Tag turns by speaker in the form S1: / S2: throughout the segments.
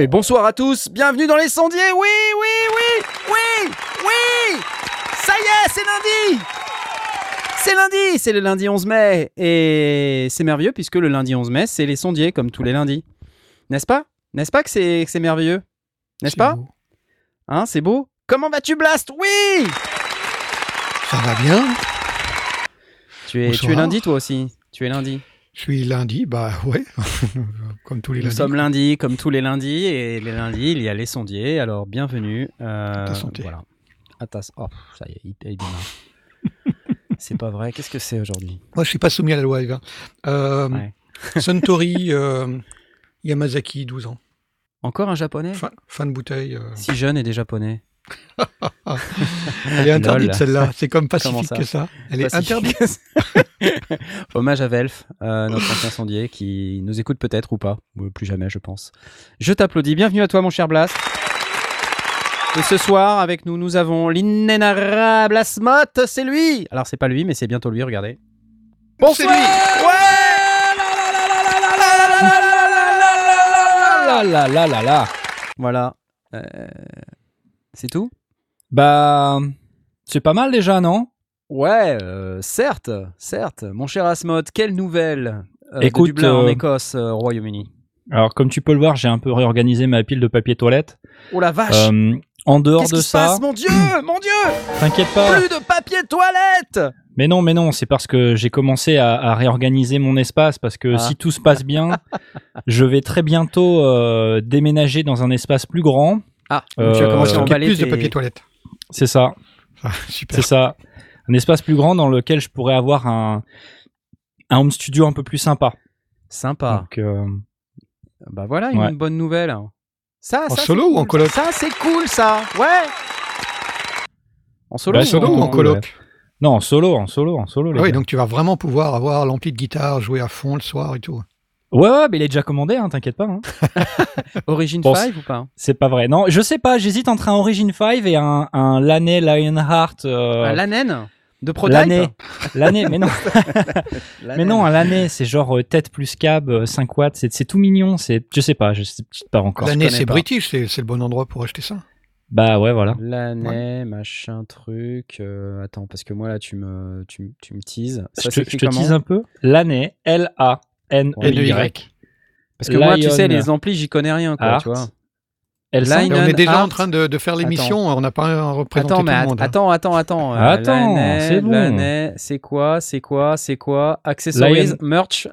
S1: Et bonsoir à tous, bienvenue dans les sondiers. Oui, oui, oui, oui, oui. Ça y est, c'est lundi. C'est lundi, c'est le lundi 11 mai. Et c'est merveilleux puisque le lundi 11 mai, c'est les sondiers comme tous les lundis. N'est-ce pas? N'est-ce pas que c'est que c'est merveilleux? N'est-ce pas?
S2: beau.
S1: Hein, c'est beau Comment vas-tu Blast? Oui
S2: Ça va bien.
S1: tu es, tu es lundi toi aussi. Tu es lundi.
S2: Je suis lundi, bah ouais, comme tous les
S1: Nous
S2: lundis.
S1: sommes lundi comme tous les lundis et les lundis il y a les sondiers. Alors bienvenue. euh,
S2: ta santé.
S1: Voilà. À ta Oh, ça y est, il paye bien. c'est pas vrai. Qu'est-ce que c'est aujourd'hui?
S2: Moi, je suis pas soumis à la loi Eva. Euh,
S1: Ouais.
S2: Suntory euh, Yamazaki, 12 ans.
S1: Encore un japonais?
S2: Fin, fin de bouteille. euh.
S1: Si jeune et des japonais.
S2: Elle est interdite celle-là. C'est comme pacifique
S1: ça?
S2: que ça. Elle est
S1: Pacifique.
S2: interdite.
S1: Hommage à Velf, euh, notre ancien sondier qui nous écoute peut-être ou pas. Ou plus jamais, je pense. Je t'applaudis. Bienvenue à toi, mon cher Blast. Et ce soir, avec nous, nous avons l'inénarrable Asmoth. C'est lui Alors, c'est pas lui, mais c'est bientôt lui, regardez.
S2: C'est lui.
S3: là là là là là.
S1: Voilà. Euh, c'est tout
S3: Bah, c'est pas mal déjà, non
S1: Ouais, euh, certes, certes. Mon cher Asmoth, quelle nouvelle euh,
S3: Écoute,
S1: de Dublin en
S3: euh,
S1: Écosse, euh, au Royaume-Uni
S3: Alors, comme tu peux le voir, j'ai un peu réorganisé ma pile de papier toilette.
S1: Oh la vache
S3: Euh, en dehors de
S1: qui se
S3: ça,
S1: passe, mon Dieu Mon Dieu
S3: t'inquiète pas.
S1: Plus de papier toilette
S3: Mais non, mais non, c'est parce que j'ai commencé à, à réorganiser mon espace parce que
S1: Ah.
S3: si tout se passe bien, je vais très bientôt euh, déménager dans un espace plus grand.
S1: Ah, donc tu as
S3: Euh,
S1: commencé à
S3: Stocker
S1: emballer
S2: plus de papier toilette.
S3: C'est ça,
S2: Ah, super.
S3: c'est ça. Un espace plus grand dans lequel je pourrais avoir un, un home studio un peu plus sympa.
S1: Sympa.
S3: Donc, euh,
S1: Bah voilà, une
S3: Ouais.
S1: bonne nouvelle. Ça,
S2: En
S1: ça,
S2: solo
S1: c'est
S2: ou en coloc
S1: Ça, c'est cool, ça. Ouais. En solo.
S3: Bah,
S1: ou
S2: Solo
S3: en-
S2: ou en coloc
S3: ouais. non, en solo, en solo, en solo. les
S2: Ah oui,
S3: gars.
S2: donc tu vas vraiment pouvoir avoir l'ampli de guitare, jouer à fond le soir et tout.
S3: Ouais, ouais, mais il est déjà commandé, hein, t'inquiète pas. hein.
S1: Origin
S3: Bon,
S1: 5 ou pas
S3: C'est pas vrai. Non, je sais pas, j'hésite entre un Origin 5 et un, un Lionheart. Euh,
S1: Un Lanen De Prototype
S3: Laney. Laney, mais non, mais non, Laney, c'est genre euh, tête plus cab, euh, 5 watts, c'est c'est tout mignon, c'est, je sais pas, je sais pas encore.
S2: L'année, c'est
S1: pas.
S2: british, c'est c'est le bon endroit pour acheter ça.
S3: Bah ouais, voilà.
S1: L'année, machin, truc. euh, attends, parce que moi là, tu me, tu, me- tu me teases.
S3: Je
S1: Ça
S3: te, je te tease un peu. Laney, L-A-N-E-Y.
S1: Parce que moi, tu sais, les amplis, j'y connais rien, quoi,
S3: Art.
S1: tu vois.
S3: L5.
S2: Et on est déjà
S1: Art.
S2: en train de, de faire l'émission, on n'a pas représenté
S1: Attends,
S2: tout le monde. hein.
S1: attends, attends, attends. euh,
S3: Attends, c'est bon.
S1: c'est quoi, c'est quoi, c'est quoi? Accessories,
S3: Lion.
S1: merch,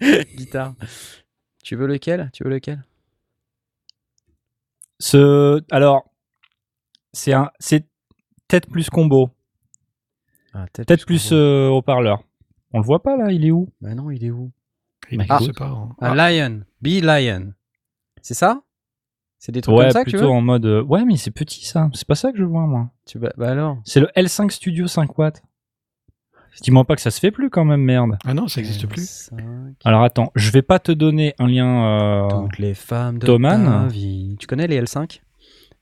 S1: guitare. Tu veux lequel? Tu veux lequel?
S3: Ce, alors, c'est un, c'est tête plus combo,
S1: ah,
S3: tête plus euh, haut-parleur. On le voit pas là, il est où?
S1: Bah non, il est où?
S2: Il
S3: Ah.
S2: n'existe pas. hein.
S1: Un
S2: Ah,
S1: lion, be lion. C'est ça? C'est des trucs
S3: Ouais,
S1: comme ça que tu veux
S3: en mode. euh, Ouais, mais c'est petit ça. C'est pas ça que je vois moi.
S1: tu veux- Bah alors.
S3: C'est le L5 Studio 5 watts. Dis-moi pas que ça se fait plus quand même, merde.
S2: ah non, ça n'existe plus.
S3: Alors attends, je vais pas te donner un lien. euh,
S1: Toutes les femmes de
S3: Thomann.
S1: ta vie. Tu connais les L5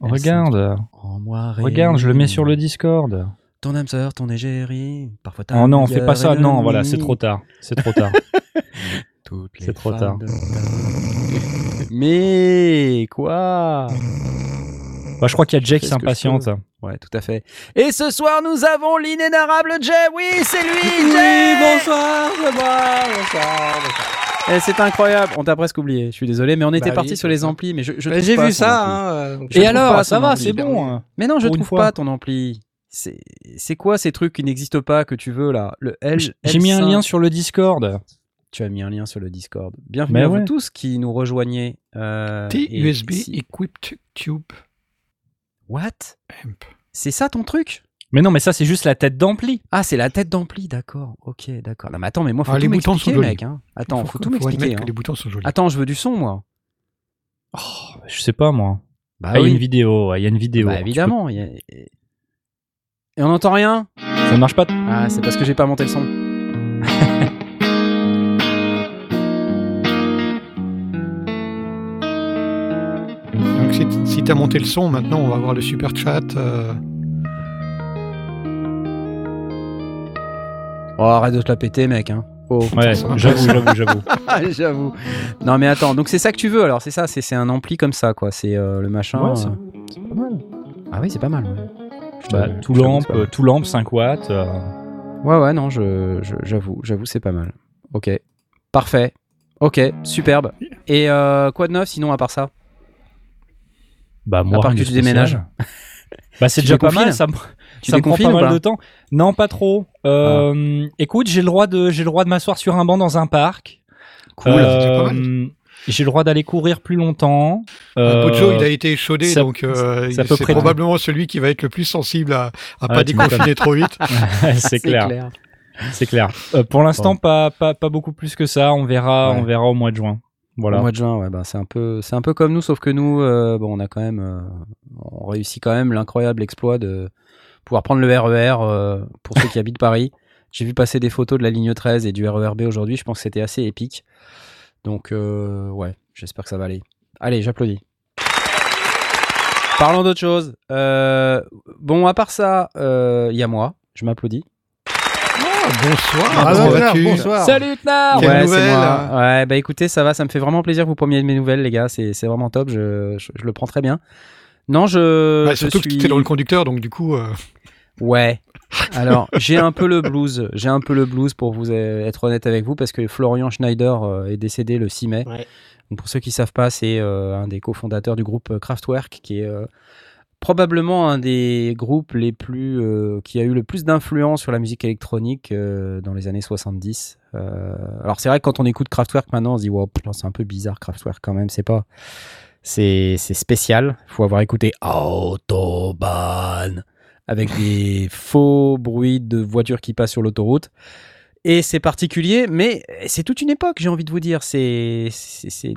S3: Regarde,
S1: En moi
S3: regarde, je le mets sur le Discord.
S1: Ton âme sœur, ton égérie. Parfois ta
S3: Oh non, fais pas ça. Non, voilà, c'est trop tard. C'est trop tard.
S1: Toutes les
S3: C'est trop
S1: femmes
S3: tard.
S1: Mais quoi?
S3: Bah, je crois qu'il y a
S1: Je
S3: qui s'impatiente.
S1: Ouais, tout à fait. Et ce soir, nous avons l'inénarrable Jay. Oui, c'est lui, Jay.
S4: Oui, bonsoir, bonsoir, bonsoir.
S1: Eh, c'est incroyable. On t'a presque oublié. Je suis désolé, mais on était
S4: Bah
S1: parti
S4: oui,
S1: sur les amplis. Mais je, je
S4: Bah, J'ai vu ça, hein. euh,
S3: Et alors, ça va, c'est bon. hein.
S1: Mais non, je
S3: Pour
S1: trouve pas ton ampli. C'est quoi ces trucs qui n'existent pas que tu veux là? Le L.
S3: J'ai mis un
S1: L5.
S3: lien sur le Discord.
S1: Tu as mis un lien sur le Discord. Bienvenue
S3: Mais
S1: à
S3: ouais.
S1: vous tous qui nous rejoignez. Euh,
S2: T
S1: et
S2: USB
S1: si-
S2: Equipped Tube
S1: What? C'est ça ton truc?
S3: Mais non, mais ça, c'est juste la tête d'ampli.
S1: Ah, c'est la tête d'ampli, d'accord. Ok, d'accord. Non, mais attends, mais moi, faut
S2: Ah,
S1: tout
S2: les boutons sont jolis.
S1: mec. hein. Attends, faut,
S2: faut,
S1: tout m'expliquer. hein.
S2: les boutons sont jolis.
S1: Attends, je veux du son, moi.
S3: Je sais pas, moi.
S1: Bah
S3: Ah, il y a une vidéo, il y a une vidéo.
S1: Bah, évidemment. il y a- Et on n'entend rien?
S3: Peux- Ça marche pas.
S1: Ah, c'est parce que j'ai pas monté le son.
S2: si, si tu as monté le son, maintenant on va voir le super chat. euh,
S1: Oh, arrête de te la péter, mec. Hein. Oh.
S3: Ouais, j'avoue, j'avoue, j'avoue.
S1: J'avoue. Non, mais attends, donc c'est ça que tu veux alors, c'est ça, c'est un ampli comme ça, quoi. C'est euh, le machin.
S3: Ouais, c'est-
S1: euh.
S3: C'est pas mal.
S1: Ah oui, c'est pas mal. Ouais,
S3: Bah, tout lampe,
S1: c'est pas mal.
S3: tout lampe, 5 watts. euh,
S1: Ouais, ouais, non, je, je- j'avoue, j'avoue, c'est pas mal. Ok, parfait. Ok, superbe. Et euh, quoi de neuf sinon à part ça?
S3: Bah, moi,
S1: À part que tu déménages.
S3: Bah, c'est déjà pas mal, ça me,
S1: Tu
S3: ça me prend pas mal
S1: pas Ah.
S3: de temps. Non, pas trop. Euh, Écoute, j'ai le droit de, j'ai le droit de m'asseoir sur un banc dans un parc.
S1: Cool.
S3: Euh, J'ai le droit d'aller courir plus longtemps.
S2: Euh,
S3: Euh,
S2: Pojo, il a été échaudé,
S3: ça-
S2: donc euh, c'est probablement celui qui va être le plus sensible à, à
S3: Ah,
S2: pas
S3: tu
S2: déconfiner trop vite.
S3: c'est clair, c'est clair. Euh, pour l'instant, pas, pas, pas beaucoup plus que ça. On verra,
S1: Ouais.
S3: on verra au mois de juin. Voilà.
S1: Au mois de juin, ouais, bah, c'est un peu, c'est un peu comme nous, sauf que nous, euh, bon, on a quand même, euh, on réussit quand même l'incroyable exploit de pouvoir prendre le RER euh, pour ceux qui habitent Paris. J'ai vu passer des photos de la ligne 13 et du RERB aujourd'hui. Je pense que c'était assez épique. Donc, ouais, j'espère que ça va aller. Allez, j'applaudis. Parlons d'autre chose. Bon, à part ça, il y a moi. Je m'applaudis.
S2: Ah, bonsoir,
S4: Knarf,
S2: vas-tu
S4: bonsoir.
S3: Salut
S2: Quelle
S1: ouais, c'est moi. Ouais, bah écoutez, ça va, ça me fait vraiment plaisir que vous preniez de mes nouvelles, les gars. C'est c'est vraiment top. Je, je, je le prends très bien. Non, je.
S2: Bah,
S1: je
S2: Surtout
S1: suis...
S2: que tu es dans le conducteur, donc du coup, euh,
S1: Ouais. Alors, j'ai un peu le blues. J'ai un peu le blues pour vous euh, être honnête avec vous parce que Florian Schneider euh, est décédé le 6 mai.
S4: Ouais.
S1: Donc, pour ceux qui savent pas, c'est euh, un des cofondateurs du groupe Kraftwerk qui est euh, probablement un des groupes les plus euh, qui a eu le plus d'influence sur la musique électronique euh, dans les années 70. Euh, alors c'est vrai que quand on écoute Kraftwerk maintenant, on se dit wow, c'est un peu bizarre Kraftwerk quand même, c'est pas c'est spécial. Faut avoir écouté Autobahn avec des faux bruits de voitures qui passent sur l'autoroute. Et c'est particulier, mais c'est toute une époque, j'ai envie de vous dire. C'est-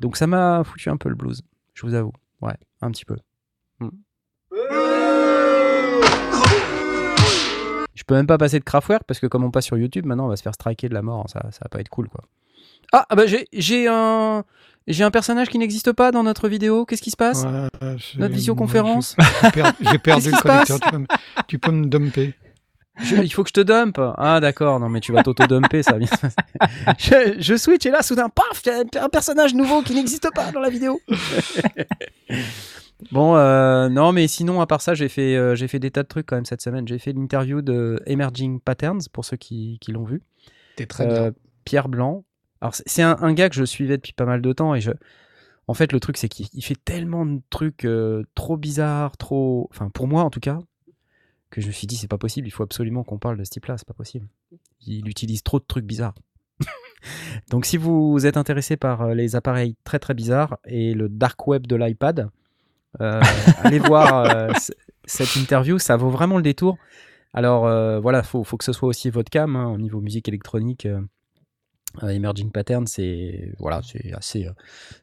S1: Donc ça m'a foutu un peu le blues, je vous avoue. Ouais, un petit peu. Hmm. Je peux même pas passer de Kraftwerk parce que comme on passe sur YouTube, maintenant on va se faire striker de la mort. Ça, ça va pas être cool, quoi. Ah, ah bah j'ai, un, j'ai un personnage qui n'existe pas dans notre vidéo. Qu'est-ce qui se passe?
S2: Voilà,
S1: Notre visioconférence?
S2: J'ai per- j'ai perdu
S1: Qu'est-ce
S2: le connecteur. Tu peux, me, tu peux me dumper.
S1: Je- il faut que je te dump. Ah d'accord, non mais tu vas t'auto-dumper, ça bien. je, je switch et là soudain, paf, il y a un personnage nouveau qui n'existe pas dans la vidéo. bon, euh, non mais sinon à part ça, j'ai fait, euh, j'ai fait des tas de trucs quand même cette semaine. J'ai fait l'interview de Emerging Patterns pour ceux qui, qui l'ont vu.
S4: T'es très
S1: Euh,
S4: bien.
S1: Pierre Blanc. Alors c'est un, un gars que je suivais depuis pas mal de temps et je. En fait, le truc c'est qu'il il fait tellement de trucs euh, trop bizarres, trop, enfin pour moi en tout cas, que je me suis dit c'est pas possible. Il faut absolument qu'on parle de ce type-là. C'est pas possible. Il utilise trop de trucs bizarres. Donc si vous êtes intéressé par euh, les appareils très très bizarres et le dark web de l'iPad, euh, allez voir euh, cette interview. Ça vaut vraiment le détour. Alors euh, voilà, faut, faut que ce soit aussi votre cam hein, au niveau musique électronique. euh, euh, Emerging Pattern, c'est voilà, c'est assez, euh,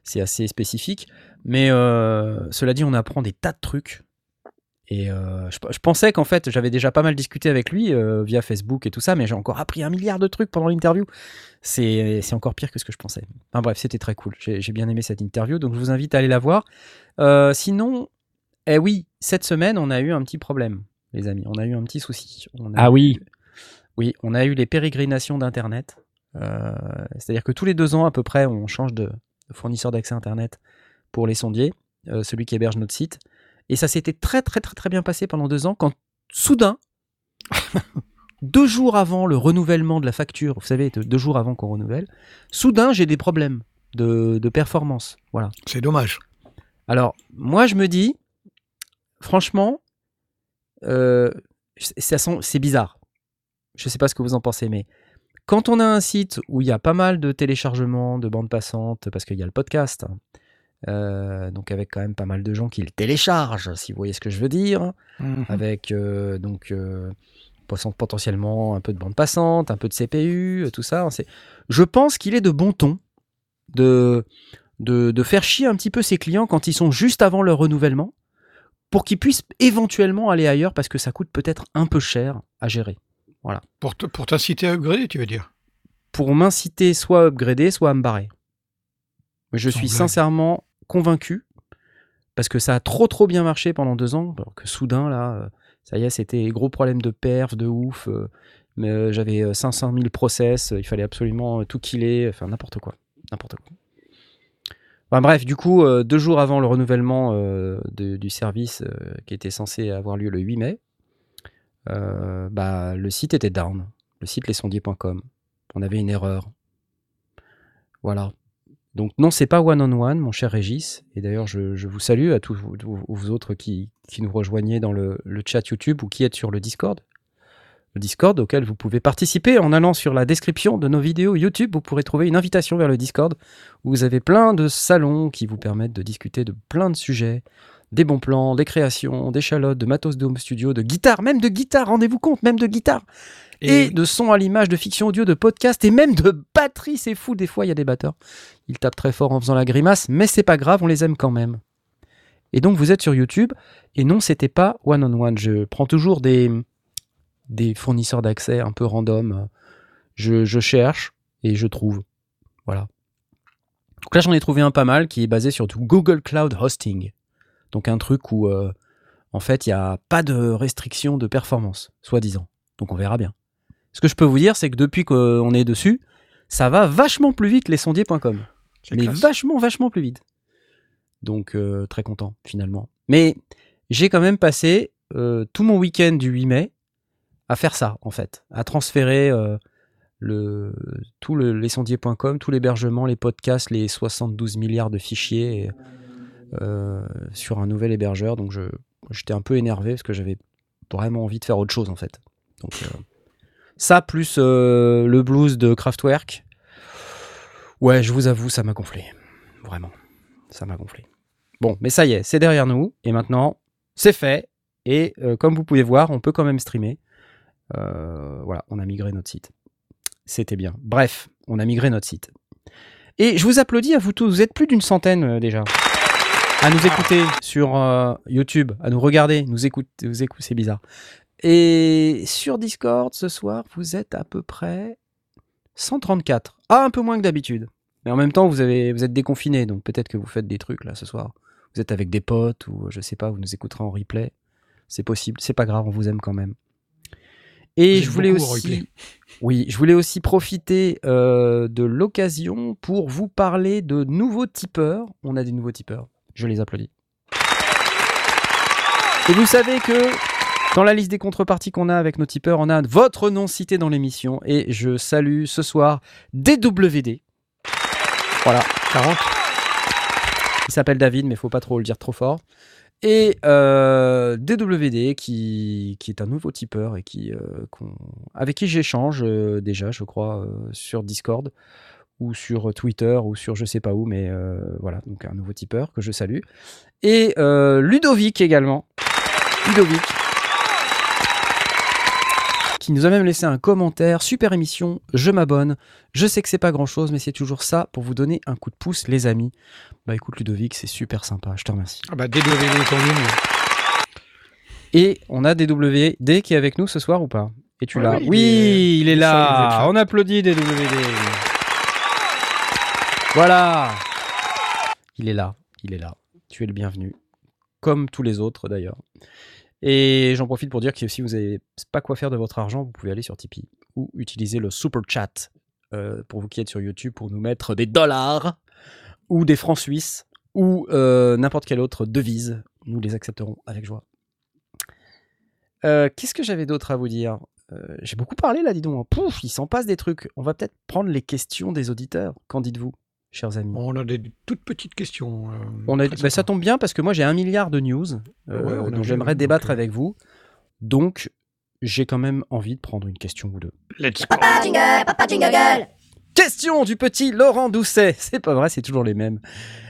S1: c'est assez spécifique. Mais euh, cela dit, on apprend des tas de trucs. Et euh, je, je pensais qu'en fait, j'avais déjà pas mal discuté avec lui euh, via Facebook et tout ça, mais j'ai encore appris un milliard de trucs pendant l'interview. C'est encore pire que ce que je pensais. Enfin bref, c'était très cool. J'ai bien aimé cette interview, donc je vous invite à aller la voir. Euh, sinon, eh oui, cette semaine, on a eu un petit problème, les amis. On a eu un petit souci. On a
S3: Ah oui.
S1: eu- oui, on a eu les pérégrinations d'Internet. C'est-à-dire que tous les deux ans, à peu près, on change de, fournisseur d'accès Internet pour les sondiers, celui qui héberge notre site. Et ça s'était très, très, très, très bien passé pendant deux ans quand, soudain, deux jours avant le renouvellement de la facture, vous savez, de- deux jours avant qu'on renouvelle, soudain, j'ai des problèmes de, de performance. Voilà.
S2: C'est dommage.
S1: Alors, moi, je me dis, franchement, euh, c'est bizarre. Je sais pas ce que vous en pensez, mais quand on a un site où il y a pas mal de téléchargements, de bandes passantes, parce qu'il y a le podcast, hein, euh, donc avec quand même pas mal de gens qui le téléchargent, si vous voyez ce que je veux dire,
S2: Mhm.
S1: avec euh, donc euh, potent- potentiellement un peu de bande passante, un peu de CPU, euh, tout ça. C'est- Je pense qu'il est de bon ton de, de, de faire chier un petit peu ses clients quand ils sont juste avant leur renouvellement pour qu'ils puissent éventuellement aller ailleurs parce que ça coûte peut-être un peu cher à gérer.
S2: Pour, te- pour t'inciter à upgrader, tu veux dire?
S1: Pour m'inciter soit à upgrader, soit à me barrer. Je suis
S2: blague.
S1: sincèrement convaincu parce que ça a trop trop bien marché pendant deux ans, alors que soudain là, euh, ça y est, c'était gros problème de perf, de ouf. euh, mais euh, j'avais euh, 500 000 process, il fallait absolument tout killer, enfin n'importe quoi, n'importe quoi. Bref, du coup, deux jours avant le renouvellement du service qui était censé avoir lieu le 8 mai, bah, le site était down, le site lesondiers.com. On avait une erreur. Voilà. Donc non, c'est pas one on one, mon cher Régis. Et d'ailleurs, je, vous salue à tous vous, autres qui, nous rejoignez dans le, chat YouTube ou qui êtes sur le Discord. Le Discord auquel vous pouvez participer en allant sur la description de nos vidéos YouTube. Vous pourrez trouver une invitation vers le Discord où vous avez plein de salons qui vous permettent de discuter de plein de sujets. Des bons plans, des créations, d'échalotes, de matos de studio, de guitare, même de guitare, rendez-vous compte, même de guitare et, de son à l'image, de fiction audio, de podcast et même de batterie. C'est fou, des fois il y a des batteurs. Ils tapent très fort en faisant la grimace, mais c'est pas grave, on les aime quand même. Et donc vous êtes sur YouTube, et non, c'était pas one on one. Je prends toujours des, fournisseurs d'accès un peu random. Je, cherche et je trouve. Voilà. Donc là, j'en ai trouvé un pas mal qui est basé sur Google Cloud Hosting. Donc un truc où, euh, en fait, il n'y a pas de restriction de performance, soi-disant. Donc on verra bien. Ce que je peux vous dire, c'est que depuis qu'on est dessus, ça va vachement plus vite les sondiers.com. Mais
S2: classe.
S1: vachement, vachement plus vite. Donc euh, très content finalement. Mais j'ai quand même passé euh, tout mon week-end du 8 mai à faire ça en fait, à transférer euh, le, tout le, lesondiers.com, tout l'hébergement, les podcasts, les 72 milliards de fichiers sur un nouvel hébergeur. Donc j'étais un peu énervé parce que j'avais vraiment envie de faire autre chose en fait. Donc ça plus euh, le blues de Kraftwerk. Ouais, je vous avoue, ça m'a gonflé. Vraiment. Ça m'a gonflé. Bon, mais ça y est, c'est derrière nous. Et maintenant, c'est fait. Et euh, comme vous pouvez voir, on peut quand même streamer. Euh, voilà, on a migré notre site. C'était bien. Bref, on a migré notre site. Et je vous applaudis à vous tous. Vous êtes plus d'une centaine déjà à nous écouter sur YouTube, à nous regarder, nous écouter, vous écouter, c'est bizarre. Et sur Discord ce soir, vous êtes à peu près 134. Ah, un peu moins que d'habitude. Mais en même temps, vous, avez, vous êtes déconfinés, donc peut-être que vous faites des trucs là ce soir. Vous êtes avec des potes ou je sais pas, vous nous écouterez en replay. C'est possible, c'est pas grave, on vous aime quand même. Et je voulais aussi, oui, je voulais aussi profiter euh, de l'occasion pour vous parler de nouveaux tipeurs. On a des nouveaux tipeurs. Je les applaudis. Et vous savez que dans la liste des contreparties qu'on a avec nos tipeurs, on a votre nom cité dans l'émission. Et je salue ce soir DWD. Voilà.
S2: 40
S1: Il s'appelle David, mais faut pas trop le dire trop fort. Et euh, DWD, qui, qui est un nouveau tipeur et qui, euh, avec qui j'échange euh, déjà, je crois, euh, sur Discord ou sur Twitter ou sur je sais pas où, mais euh, voilà, donc un nouveau tipeur que je salue. Et euh, Ludovic également. Ludovic. Qui nous a même laissé un commentaire. Super émission, je m'abonne. Je sais que c'est pas grand chose, mais c'est toujours ça pour vous donner un coup de pouce, les amis. Bah écoute, Ludovic, c'est super sympa, je te remercie.
S2: Ah bah DWD est en ligne.
S1: Et on a DWD qui est avec nous ce soir ou pas? Et tu l'as
S2: oui, il
S1: Oui,
S2: est-
S1: il là. On applaudit DWD. Voilà. Il est là. Il est là. Tu es le bienvenu. Comme tous les autres d'ailleurs. Et j'en profite pour dire que si vous n'avez pas quoi faire de votre argent, vous pouvez aller sur Tipeee ou utiliser le super chat euh, pour vous qui êtes sur YouTube pour nous mettre des dollars ou des francs suisses ou euh, n'importe quelle autre devise. Nous les accepterons avec joie. Euh, Qu'est-ce que j'avais d'autre à vous dire? J'ai beaucoup parlé là, dis donc. Pouf, il s'en passe des trucs. On va peut-être prendre les questions des auditeurs. Qu'en dites-vous, chers amis
S2: on a des toutes petites questions. euh,
S1: on a, bah, ça tombe bien parce que moi j'ai un milliard de news euh,
S2: Ouais,
S1: dont j'aimerais débattre avec vous. Donc j'ai quand même envie de prendre une question ou deux.
S2: Let's go.
S5: Papa jingle, papa jingle.
S1: Question du petit Laurent Doucet. C'est pas vrai, c'est toujours les mêmes.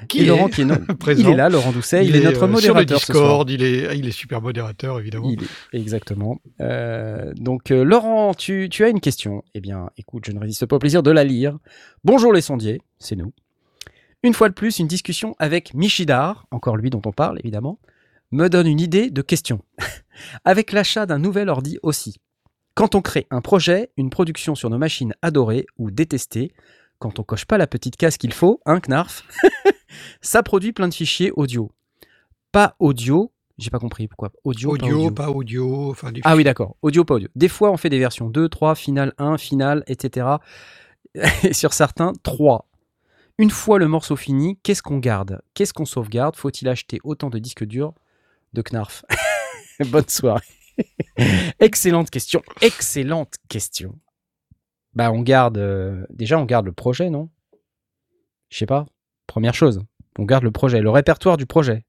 S2: Qui
S1: Et Laurent
S2: est
S1: qui est no-
S2: présent.
S1: Il est là, Laurent Doucet. Il, est, notre modérateur
S2: sur
S1: ce
S2: le
S1: soir.
S2: Discord. Il est, il est super modérateur évidemment.
S1: Il est- exactement. Euh, donc, euh, Laurent, tu, tu as une question. Eh bien, écoute, je ne résiste pas au plaisir de la lire. Bonjour les sondiers, c'est nous. Une fois de plus, une discussion avec Michidar, encore lui dont on parle évidemment. me donne une idée de question. Avec l'achat d'un nouvel ordi aussi. Quand on crée un projet, une production sur nos machines adorées ou détestées, quand on coche pas la petite case qu'il faut, hein, Knarf, ça produit plein de fichiers audio. Pas audio, j'ai pas compris pourquoi. Audio, pas
S2: Audio,
S1: audio.
S2: pas audio. Enfin, des
S1: Ah oui, d'accord. Audio, pas audio. Des fois, on fait des versions 2, 3, finale 1, finale, etc. Et sur certains, 3. Une fois le morceau fini, qu'est-ce qu'on garde? Qu'est-ce qu'on sauvegarde? Faut-il acheter autant de disques durs? De Knarf Bonne soirée. Excellente question. Excellente question. Bah, on garde. euh, déjà, on garde le projet, non? Je sais pas. Première chose. On garde le projet, le répertoire du projet.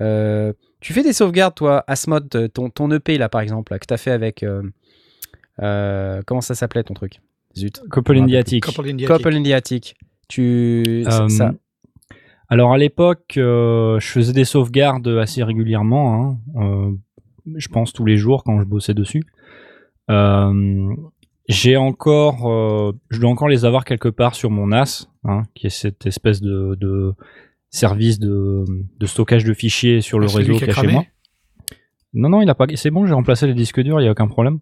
S1: Euh, tu fais des sauvegardes, toi, Asmod, euh, ton, ton EP, là, par exemple, là, que tu as fait avec. euh, euh, comment ça s'appelait ton truc? Zut.
S3: Couple in the Attic.
S2: Couple in the
S1: Couple
S2: Attic.
S1: in the Attic. Tu. Ça,
S3: Alors à l'époque, euh, je faisais des sauvegardes assez régulièrement. hein. Euh, je pense tous les jours quand je bossais dessus. Euh, j'ai encore, euh, je dois encore les avoir quelque part sur mon NAS, hein, qui est cette espèce de, de service de, de stockage de fichiers sur le
S2: Ah,
S3: réseau
S2: qui
S3: est chez moi. Non, non, il a pas. C'est bon, j'ai remplacé les disques durs, il y a aucun problème.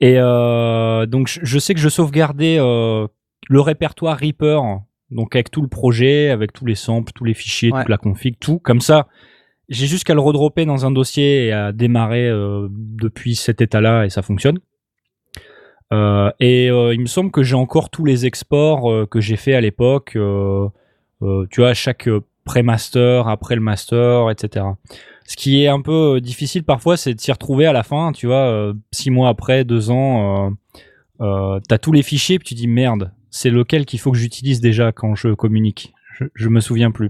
S3: Et euh, donc je, je sais que je sauvegardais euh, le répertoire Reaper, donc avec tout le projet, avec tous les samples, tous les fichiers,
S1: Ouais.
S3: toute la config, tout. Comme ça, j'ai juste qu'à le redropper dans un dossier et à démarrer euh, depuis cet état-là et ça fonctionne. Euh, et euh, il me semble que j'ai encore tous les exports euh, que j'ai fait à l'époque. euh, tu vois, chaque euh, pré-master, après le master, etc. Ce qui est un peu difficile parfois, c'est de s'y retrouver à la fin. Tu vois, six mois après, deux ans, t'as tous les fichiers, puis tu dis merde, c'est lequel qu'il faut que j'utilise déjà quand je communique? Je, je me souviens plus.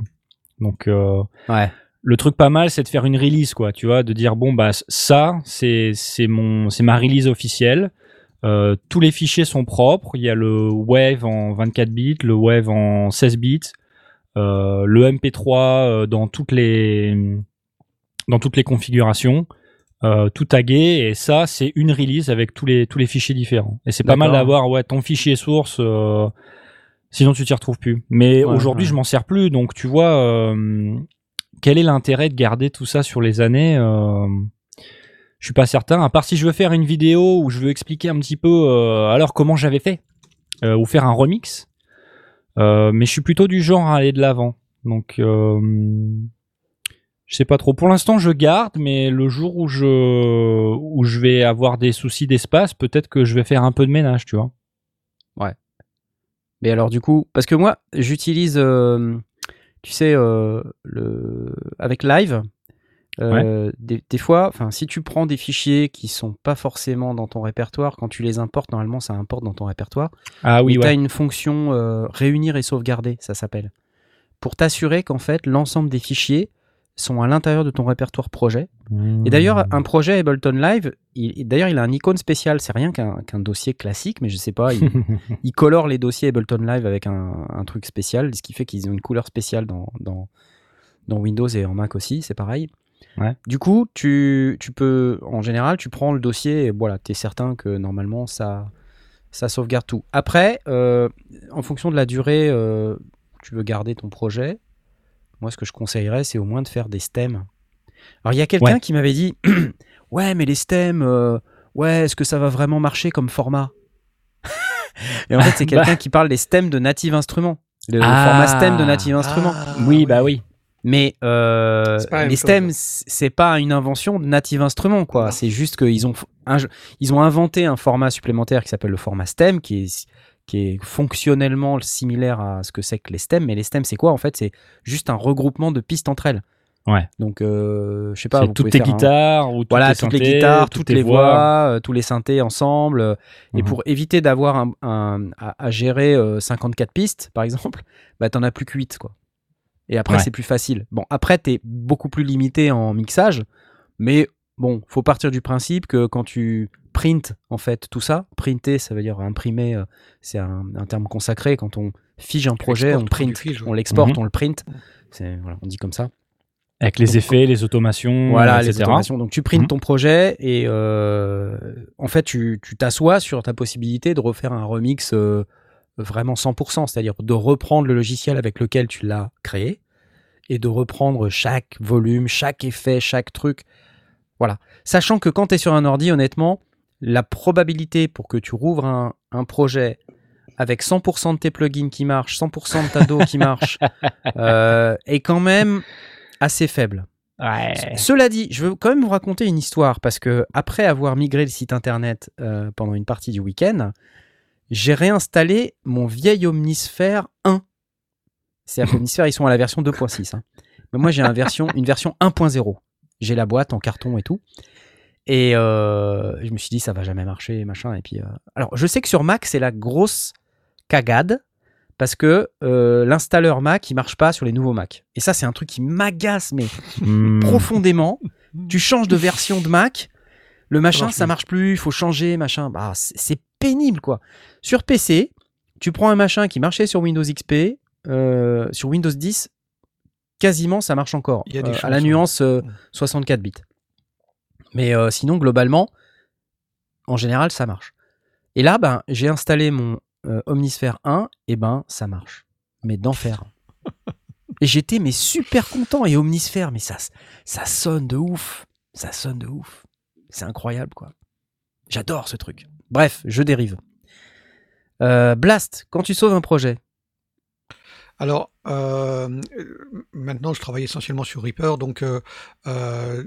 S3: Donc euh,
S1: Ouais.
S3: Le truc pas mal, c'est de faire une release, quoi. Tu vois, de dire bon bah ça, c'est c'est mon c'est ma release officielle. Euh, tous les fichiers sont propres. Il y a le Wave en 24 bits, le Wave en 16 bits, euh, le MP3 euh, dans toutes les dans toutes les configurations, euh, tout tagué. Et ça, c'est une release avec tous les tous les fichiers différents. Et c'est pas mal d'avoir ouais ton fichier source. euh, sinon, tu t'y retrouves plus. Mais
S1: Ouais,
S3: aujourd'hui,
S1: ouais.
S3: je m'en sers plus. Donc, tu vois, euh, quel est l'intérêt de garder tout ça sur les années euh, Je suis pas certain. À part si je veux faire une vidéo où je veux expliquer un petit peu euh, alors comment j'avais fait euh, ou faire un remix. Mais je suis plutôt du genre à aller de l'avant. Donc, je sais pas trop. Pour l'instant, je garde, mais le jour où je où je vais avoir des soucis d'espace, peut-être que je vais faire un peu de ménage, tu vois.
S1: Mais alors, du coup, parce que moi, j'utilise, tu sais, euh, le, avec Live, euh, des, des fois, enfin, si tu prends des fichiers qui sont pas forcément dans ton répertoire, quand tu les importes, normalement, ça importe dans ton répertoire.
S3: Ah oui,
S1: tu as
S3: ouais.
S1: une fonction euh, réunir et sauvegarder, ça s'appelle. Pour t'assurer qu'en fait, l'ensemble des fichiers sont à l'intérieur de ton répertoire projet. Et d'ailleurs, un projet Ableton Live, il- d'ailleurs, il a un icône spécial. C'est rien qu'un dossier classique, mais je sais pas. Il, il colore les dossiers Ableton Live avec un, un truc spécial, ce qui fait qu'ils ont une couleur spéciale dans, dans, dans Windows et en Mac aussi, c'est pareil.
S3: Ouais.
S1: Du coup, tu, tu peux, en général, tu prends le dossier et voilà, tu es certain que normalement ça, ça sauvegarde tout. Après, euh, en fonction de la durée, euh, tu veux garder ton projet. Moi, ce que je conseillerais, c'est au moins de faire des stems. Alors, il y a quelqu'un
S3: Ouais.
S1: qui m'avait dit Ouais, mais les stems, euh, ouais, est-ce que ça va vraiment marcher comme format? Et en fait, c'est
S3: Bah.
S1: quelqu'un qui parle des stems de Native Instruments. Le
S3: Ah.
S1: format stem de Native Instruments.
S2: Ah,
S3: oui, bah oui.
S1: Mais euh, les stems, c'est pas une invention de Native Instruments, quoi. C'est juste qu'ils ont, ils ont inventé un format supplémentaire qui s'appelle le format stem, qui est, qui est fonctionnellement similaire à ce que c'est que les stems. Mais les stems, c'est quoi En fait, c'est juste un regroupement de pistes entre elles.
S3: Ouais.
S1: Donc, euh, je sais pas. Vous
S3: toutes tes
S1: faire
S3: guitares ou toutes
S1: voilà, toutes les guitares, toutes,
S3: tes
S1: les voix, euh, tous les synthés ensemble. euh, Et
S3: Mhm.
S1: pour éviter d'avoir un, un- à, à gérer euh, 54 pistes, par exemple, bah t'en as plus que 8, quoi. Et après,
S3: Ouais.
S1: c'est plus facile. Bon, après, t'es beaucoup plus limité en mixage, mais bon, faut partir du principe que quand tu print, en fait, tout ça, printer, ça veut dire imprimer, euh, c'est un, un terme consacré. Quand on fige un projet, on print,
S2: ouais.
S1: on l'exporte,
S3: Mhm.
S1: on le print. C'est, voilà, on dit comme ça.
S3: Avec les
S1: Donc,
S3: effets, les automations,
S1: Voilà, les
S3: etc.
S1: automations. Donc tu printes
S3: Mhm.
S1: ton projet et euh, en fait tu tu t'assois sur ta possibilité de refaire un remix euh, vraiment 100%, c'est-à-dire de reprendre le logiciel avec lequel tu l'as créé et de reprendre chaque volume, chaque effet, chaque truc. Voilà. Sachant que quand tu es sur un ordi, honnêtement, la probabilité pour que tu rouvres un, un projet avec 100% de tes plugins qui marchent, 100% de ta dos qui marche, euh, est quand même assez faible.
S3: Ouais.
S1: Cela dit, je veux quand même vous raconter une histoire parce que après avoir migré le site internet euh, pendant une partie du week-end, j'ai réinstallé mon vieil Omnisphere 1. C'est-à-dire que Omnisphere, ils sont à la version 2.6. hein. Mais moi, j'ai un version, une version 1.0. J'ai la boîte en carton et tout. Et euh, je me suis dit, ça va jamais marcher, machin. Et puis, euh, alors, je sais que sur Mac, c'est la grosse cagade parce que euh, l'installeur Mac, il marche pas sur les nouveaux Mac. Et ça, c'est un truc qui m'agace, mais
S3: Hmm.
S1: profondément. Tu changes de version de Mac, le machin, ça marche plus, il faut changer, machin. Bah, c'est pénible, quoi. Sur PC, tu prends un machin qui marchait sur Windows XP, sur Windows 10, quasiment ça marche encore.
S2: Il y a des
S1: à la nuance euh,
S2: Mm.
S1: 64 bits. Mais euh, sinon, globalement, en général, ça marche. Et là, ben, j'ai installé mon euh, Omnisphere 1, et ben, ça marche. Mais d'enfer. et j'étais mais super content. Et Omnisphere, mais ça, ça sonne de ouf. Ça sonne de ouf. C'est incroyable, quoi. J'adore ce truc. Bref, je dérive. Euh, Blast, quand tu sauves un projet,
S2: Alors, euh, maintenant, je travaille essentiellement sur Reaper. Donc, euh, euh,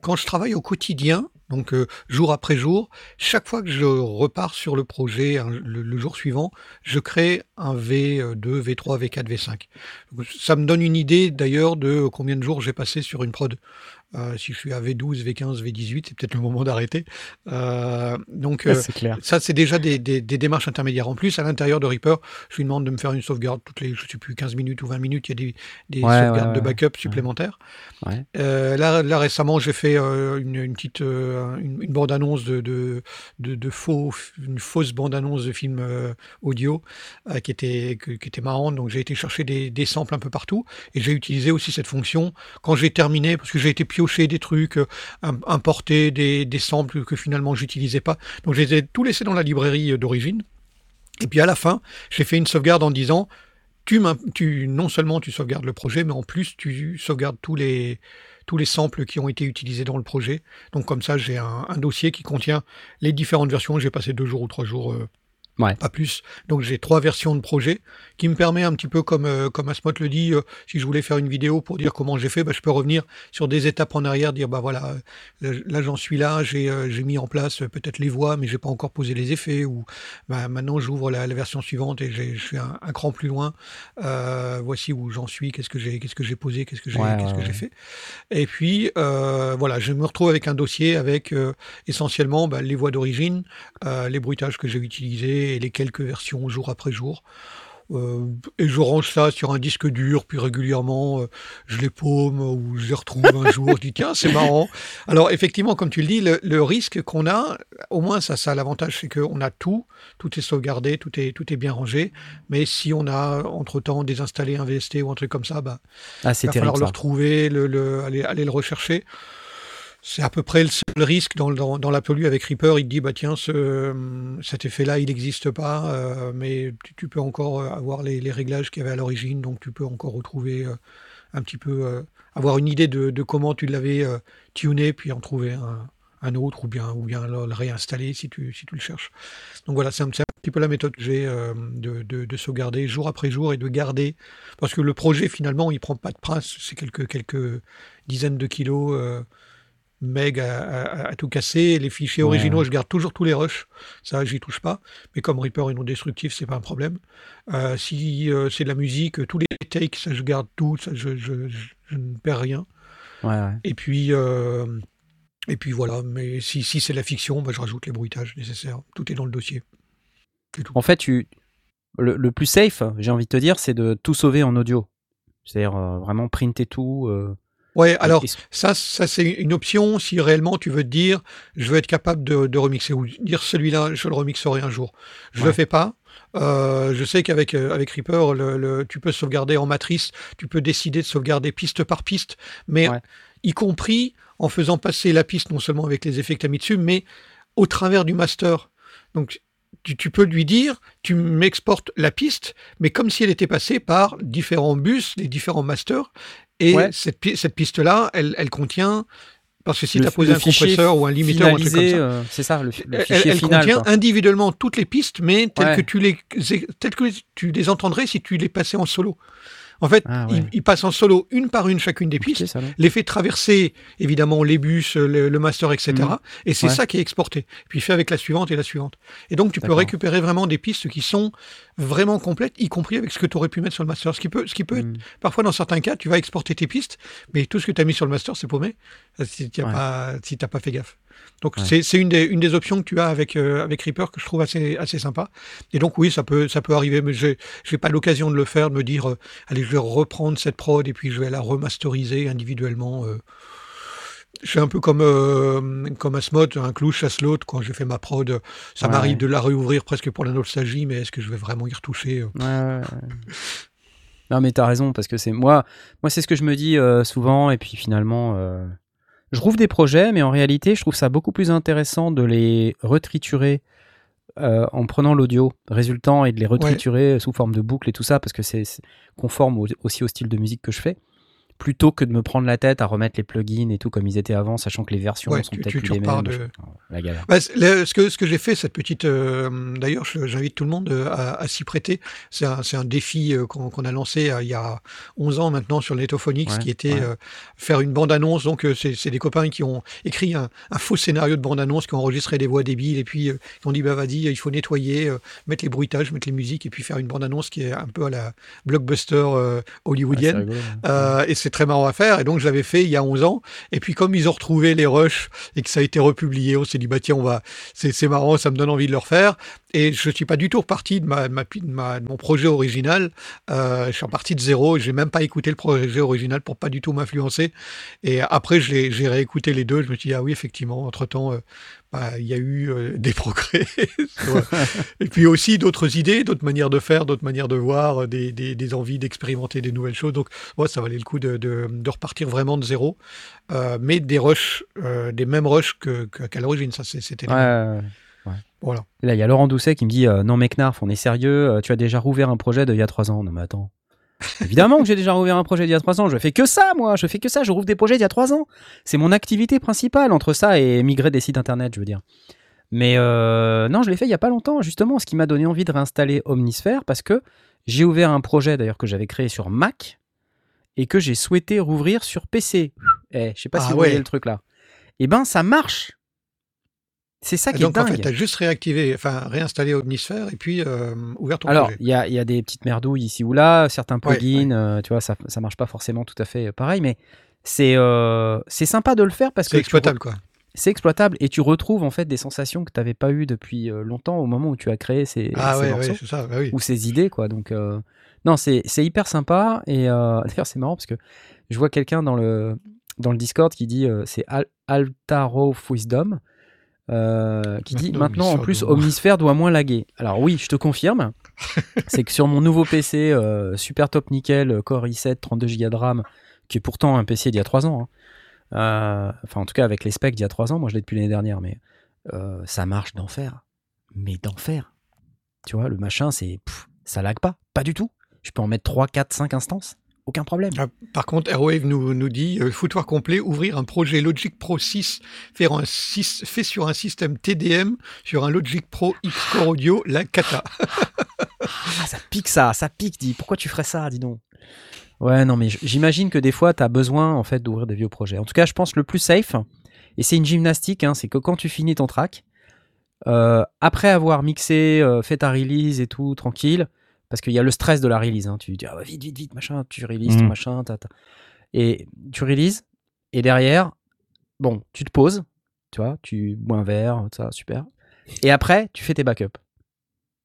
S2: quand je travaille au quotidien, donc euh, jour après jour, chaque fois que je repars sur le projet hein, le, jour suivant, je crée un V2, V3, V4, V5. Donc, ça me donne une idée d'ailleurs de combien de jours j'ai passé sur une prod. Euh, si je suis à V12, V15, V18, c'est peut-être le moment d'arrêter. Euh, donc, euh,
S1: clair.
S2: ça, c'est déjà des, des- des démarches intermédiaires. En plus, à l'intérieur de Reaper, je lui demande de me faire une sauvegarde toutes les, je sais plus, 15 minutes ou 20 minutes. Il y a des, des
S1: Ouais,
S2: sauvegardes
S1: ouais,
S2: de backup supplémentaires. Là, là, récemment, j'ai fait une, une petite une, une bande-annonce de, de, de, de faux, une fausse bande-annonce de film audio qui, était, qui était marrante. Donc, j'ai été chercher des, des samples un peu partout. Et j'ai utilisé aussi cette fonction quand j'ai terminé, parce que j'ai été piocher des trucs, euh, im- importer des, des samples que finalement j'utilisais pas. Donc je les ai laissés dans la librairie euh, d'origine. Et puis à la fin, j'ai fait une sauvegarde en disant, tu, tu non seulement tu sauvegardes le projet, mais en plus tu sauvegardes tous les tous les samples qui ont été utilisés dans le projet. Donc comme ça, j'ai un, un dossier qui contient les différentes versions. J'ai passé deux jours ou trois jours. euh,
S1: Ouais.
S2: Pas plus. Donc j'ai trois versions de projet qui me permet un petit peu comme euh, comme Asmod le dit, euh, si je voulais faire une vidéo pour dire comment j'ai fait, bah, je peux revenir sur des étapes en arrière, dire bah voilà, euh, là, là, j'en suis là, j'ai euh, mis en place peut-être les voix, mais j'ai pas encore posé les effets ou bah, maintenant j'ouvre la, la version suivante et je suis un, un cran plus loin. Voici où j'en suis, qu'est-ce que j'ai qu'est-ce que j'ai posé, qu'est-ce que j'ai
S1: Ouais,
S2: qu'est-ce
S1: ouais,
S2: que j'ai
S1: ouais.
S2: fait. Et puis voilà, je me retrouve avec un dossier avec essentiellement bah, les voix d'origine, les bruitages que j'ai utilisés et les quelques versions jour après jour. Euh, et je range ça sur un disque dur, puis régulièrement, euh, je les paume ou je les retrouve un jour. Je dis, tiens, c'est marrant. Alors, effectivement, comme tu le dis, le, le risque qu'on a, au moins, ça, ça a l'avantage, c'est qu'on a tout, tout est sauvegardé, tout est, tout est bien rangé. Mais si on a, entre-temps, désinstallé un VST ou un truc comme ça, bah,
S1: Ah,
S2: il va
S1: terrible.
S2: falloir le retrouver, le, le- aller, aller le rechercher. C'est à peu près le seul risque dans, dans, dans l'absolu avec Reaper. Il te dit, bah tiens, ce, cet effet-là, il n'existe pas, euh, mais tu, peux encore euh, avoir les, réglages qu'il y avait à l'origine, donc tu peux encore retrouver euh, un petit peu, avoir une idée de, comment tu l'avais tuné, puis en trouver un, autre, ou bien, ou bien le, le réinstaller si tu, si tu le cherches. Donc voilà, c'est un, petit peu la méthode que j'ai de, de, de sauvegarder jour après jour et de garder parce que le projet, finalement, il prend pas de prince, c'est quelques, quelques dizaines de kilos, meg à tout casser. Les fichiers originaux,
S1: ouais.
S2: je garde toujours tous les rushs, ça, j'y touche pas. Mais comme Reaper est non destructif, c'est pas un problème. Euh, si euh, c'est de la musique, tous les takes, ça, je garde tout, ça, je, je, je- je ne perds rien.
S1: Ouais.
S2: Et puis, euh, et puis voilà. Mais si, si c'est de la fiction, bah, je rajoute les bruitages nécessaires. Tout est dans le dossier. Tout.
S1: En fait, tu... le, le plus safe, j'ai envie de te dire, c'est de tout sauver en audio. C'est-à-dire vraiment printer tout.
S2: Ouais, alors Ça, ça c'est une option si réellement tu veux te dire, je veux être capable de, de remixer ou dire celui-là, je le remixerai un jour. Je
S1: Ouais.
S2: le fais pas. Euh, je sais qu'avec euh, avec Reaper, le, le- tu peux sauvegarder en matrice, tu peux décider de sauvegarder piste par piste, mais
S1: Ouais.
S2: y compris en faisant passer la piste non seulement avec les effets que tu as mis dessus, mais au travers du master. Donc tu, tu peux lui dire, tu m'exportes la piste, mais comme si elle était passée par différents bus, les différents masters. Et
S1: Ouais.
S2: cette, pi- cette piste-là, elle, elle contient. Parce que si tu as posé un compresseur ou un limiteur ou un truc comme ça,
S1: euh, c'est ça, le,
S2: elle,
S1: fichier
S2: elle
S1: final.
S2: contient
S1: quoi.
S2: individuellement toutes les pistes, mais telles
S1: Ouais.
S2: que tu les, telles que tu les entendrais si tu les passais en solo. En fait,
S1: Ah ouais.
S2: il, il passe en solo une par une chacune des pistes.
S1: ça,
S2: Les fait traverser, évidemment, les bus, le, le master, etc.
S1: Mhm.
S2: Et c'est
S1: Ouais.
S2: ça qui est exporté. Puis il fait avec la suivante et la suivante. Et donc, tu peux récupérer vraiment des pistes qui sont vraiment complètes, y compris avec ce que tu aurais pu mettre sur le master. Ce qui peut, ce qui peut être,
S1: Mm.
S2: parfois, dans certains cas, tu vas exporter tes pistes, mais tout ce que tu as mis sur le master, c'est paumé, euh, si tu n'as
S1: Ouais.
S2: pas, si t'as pas fait gaffe. Donc,
S1: Ouais.
S2: c'est une des, une des options que tu as avec, euh, avec Reaper que je trouve assez, assez sympa. Et donc, oui, ça peut, ça peut arriver, mais j'ai j'ai pas l'occasion de le faire, de me dire, euh, allez, je vais reprendre cette prod et puis je vais la remasteriser individuellement. euh. Je suis un peu comme, euh, comme Asmod, un clou chasse l'autre. Quand j'ai fait ma prod, ça
S1: Ouais.
S2: m'arrive de la réouvrir presque pour la nostalgie, mais est-ce que je vais vraiment y retoucher
S1: Ouais. Non, mais t'as raison, parce que c'est moi, moi c'est ce que je me dis souvent, et puis finalement, je rouvre des projets, mais en réalité, je trouve ça beaucoup plus intéressant de les retriturer euh, en prenant l'audio résultant et de les retriturer sous forme de boucle et tout ça, parce que c'est c'est conforme au- aussi au style de musique que je fais, plutôt que de me prendre la tête à remettre les plugins et tout comme ils étaient avant, sachant que les versions
S2: Ouais,
S1: sont peut-être plus les mêmes.
S2: de-.
S1: Oh, La galère.
S2: Bah, le- ce que, ce que j'ai fait, cette petite. euh, D'ailleurs, j'invite tout le monde euh, à, à s'y prêter. C'est un, un défi euh, qu'on a lancé euh, il y a 11 ans maintenant sur le Netophonics,
S1: Ouais,
S2: qui était
S1: ouais.
S2: faire une bande-annonce. Donc, c'est des copains qui ont écrit un, un faux scénario de bande-annonce, qui ont enregistré des voix débiles, et puis qui ont dit bah, vas-y, il faut nettoyer, mettre les bruitages, mettre les musiques, et puis faire une bande-annonce qui est un peu à la blockbuster
S1: c'est
S2: hollywoodienne.
S1: hein.
S2: Et c'est très marrant à faire. Et donc, je l'avais fait il y a 11 ans. Et puis, comme ils ont retrouvé les rushs et que ça a été republié, on s'est dit, bah tiens, on va, c'est, marrant, ça me donne envie de le refaire. Et je suis pas du tout reparti de, ma, de mon projet original. Euh, je suis reparti de zéro. J'ai même pas écouté le projet original pour pas du tout m'influencer. Et après, j'ai réécouté les deux. Je me suis dit, ah oui, effectivement, entre temps, bah, il y a eu euh, des progrès. Et puis aussi d'autres idées, d'autres manières de faire, d'autres manières de voir, euh, des, des, des envies d'expérimenter des nouvelles choses. Donc, ouais, ça valait le coup de, de, de repartir vraiment de zéro, euh, mais des rushs, euh, des mêmes rushs que- qu'à l'origine. Ça, c'était
S1: Ouais.
S2: Voilà.
S1: Là, il y a Laurent Doucet qui me dit Non, mais Knarf, on est sérieux, tu as déjà rouvert un projet d'il y a trois ans. Non, mais attends. Évidemment que j'ai déjà rouvert un projet d'il y a trois ans. Je fais que ça, moi. Je fais que ça. Je rouvre des projets d'il y a trois ans. C'est mon activité principale entre ça et migrer des sites internet, je veux dire. Mais euh, non, je l'ai fait il y a pas longtemps, justement, ce qui m'a donné envie de réinstaller Omnisphere parce que j'ai ouvert un projet d'ailleurs que j'avais créé sur Mac et que j'ai souhaité rouvrir sur PC. Eh, je sais pas
S2: Ah
S1: si vous
S2: ouais.
S1: voyez le truc là. Eh ben, ça marche. C'est ça qui
S2: donc,
S1: est
S2: en
S1: dingue.
S2: fait, tu as juste réactivé, enfin, réinstallé Omnisphere et puis euh, ouvert ton
S1: Alors,
S2: projet.
S1: il y a, il y a des petites merdouilles ici ou là, certains plugins, euh, tu vois, ça, ça marche pas forcément tout à fait euh, pareil, mais c'est euh, c'est sympa de le faire parce que
S2: C'est exploitable, quoi.
S1: c'est exploitable et tu retrouves en fait des sensations que tu n'avais pas eues depuis longtemps au moment où tu as créé ces,
S2: Ah
S1: ces
S2: ouais,
S1: morceaux
S2: ça. bah oui.
S1: ou ces idées, quoi. Donc, non, c'est c'est hyper sympa et d'ailleurs, c'est marrant parce que je vois quelqu'un dans le, dans le Discord qui dit c'est Al Altaro of Wisdom. Euh, qui dit
S2: Maintenant,
S1: maintenant en plus Omnisphere doit moins laguer. Alors oui, je te confirme, c'est que sur mon nouveau PC euh, super top nickel euh, Core i7 32 Go de RAM, qui est pourtant un PC d'il y a 3 ans, hein, euh, enfin en tout cas avec les specs d'il y a 3 ans, moi je l'ai depuis l'année dernière, mais ça marche d'enfer, mais d'enfer. Tu vois, le machin c'est ça lag pas, pas du tout. Je peux en mettre 3, 4, 5 instances, aucun problème.
S2: Ah, Par contre, Airwave nous, nous dit euh, foutoir complet, ouvrir un projet Logic Pro 6 fait, un 6 fait sur un système TDM sur un Logic Pro X-Core Audio, la cata.
S1: Ah, ça pique ça, ça pique, dis. Pourquoi tu ferais ça, dis donc? Ouais, non, mais j'imagine que des fois, tu as besoin en fait d'ouvrir des vieux projets. En tout cas, je pense le plus safe, et c'est une gymnastique, hein, c'est que quand tu finis ton track, euh, après avoir mixé, euh, fait ta release et tout, tranquille, parce qu'il y a le stress de la release, hein, tu dis ah, bah, vite, vite, vite, machin, tu releases ton
S3: Mhm.
S1: machin, ta, ta. et tu releases, et derrière, bon, tu te poses, tu vois, tu bois un verre, ça, super, et après, tu fais tes backups.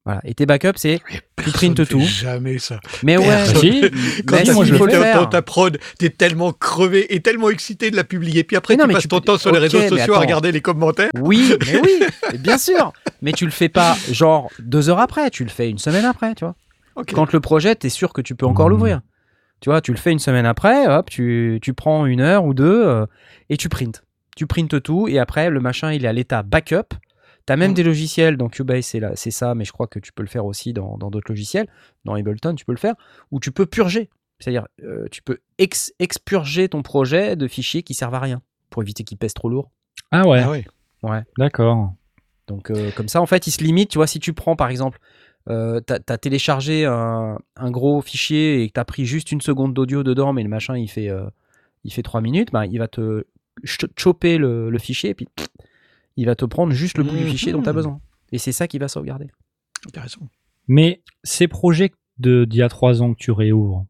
S1: Voilà, et tes backups, c'est
S2: Personne
S1: printes tout.
S2: Jamais ça.
S1: mais ouais,
S2: Personne.
S3: Si,
S2: Quand
S1: mais
S2: tu
S1: si,
S2: ta prod, t'es tellement crevé et tellement excité de la publier. Puis après,
S1: Mais
S2: tu passes
S1: tu
S2: ton
S1: peux-
S2: temps sur les réseaux sociaux à regarder les commentaires.
S1: Oui, mais oui, bien sûr. Mais tu le fais pas genre deux heures après, tu le fais une semaine après, tu vois. Quand le projet, t'es sûr que tu peux encore
S3: Mhm.
S1: l'ouvrir. Tu vois, tu le fais une semaine après, hop, tu, tu prends une heure ou deux euh, et tu printes. Tu printes tout et après, le machin, il est à l'état backup. T'as même
S2: Mm.
S1: des logiciels, dans Cubase c'est là- c'est ça, mais je crois que tu peux le faire aussi dans dans d'autres logiciels. Dans Ableton, tu peux le faire, où tu peux purger. C'est-à-dire, euh, tu peux ex- expurger ton projet de fichiers qui servent à rien, pour éviter qu'ils pèsent trop lourd.
S3: Ah ouais,
S2: Ah ouais.
S3: d'accord.
S1: Donc euh, comme ça, en fait, il se limite. Tu vois, si tu prends par exemple, euh, t'as as téléchargé un, un gros fichier et que t'as pris juste une seconde d'audio dedans, mais le machin il fait, euh, il fait 3 minutes, bah, il va te ch- choper le, le fichier et puis pff, il va te prendre juste le bout du
S2: Mhm.
S1: fichier dont tu as besoin. Et c'est ça qui va sauvegarder.
S2: Intéressant.
S3: Mais ces projets de d'il y a trois ans que tu réouvres,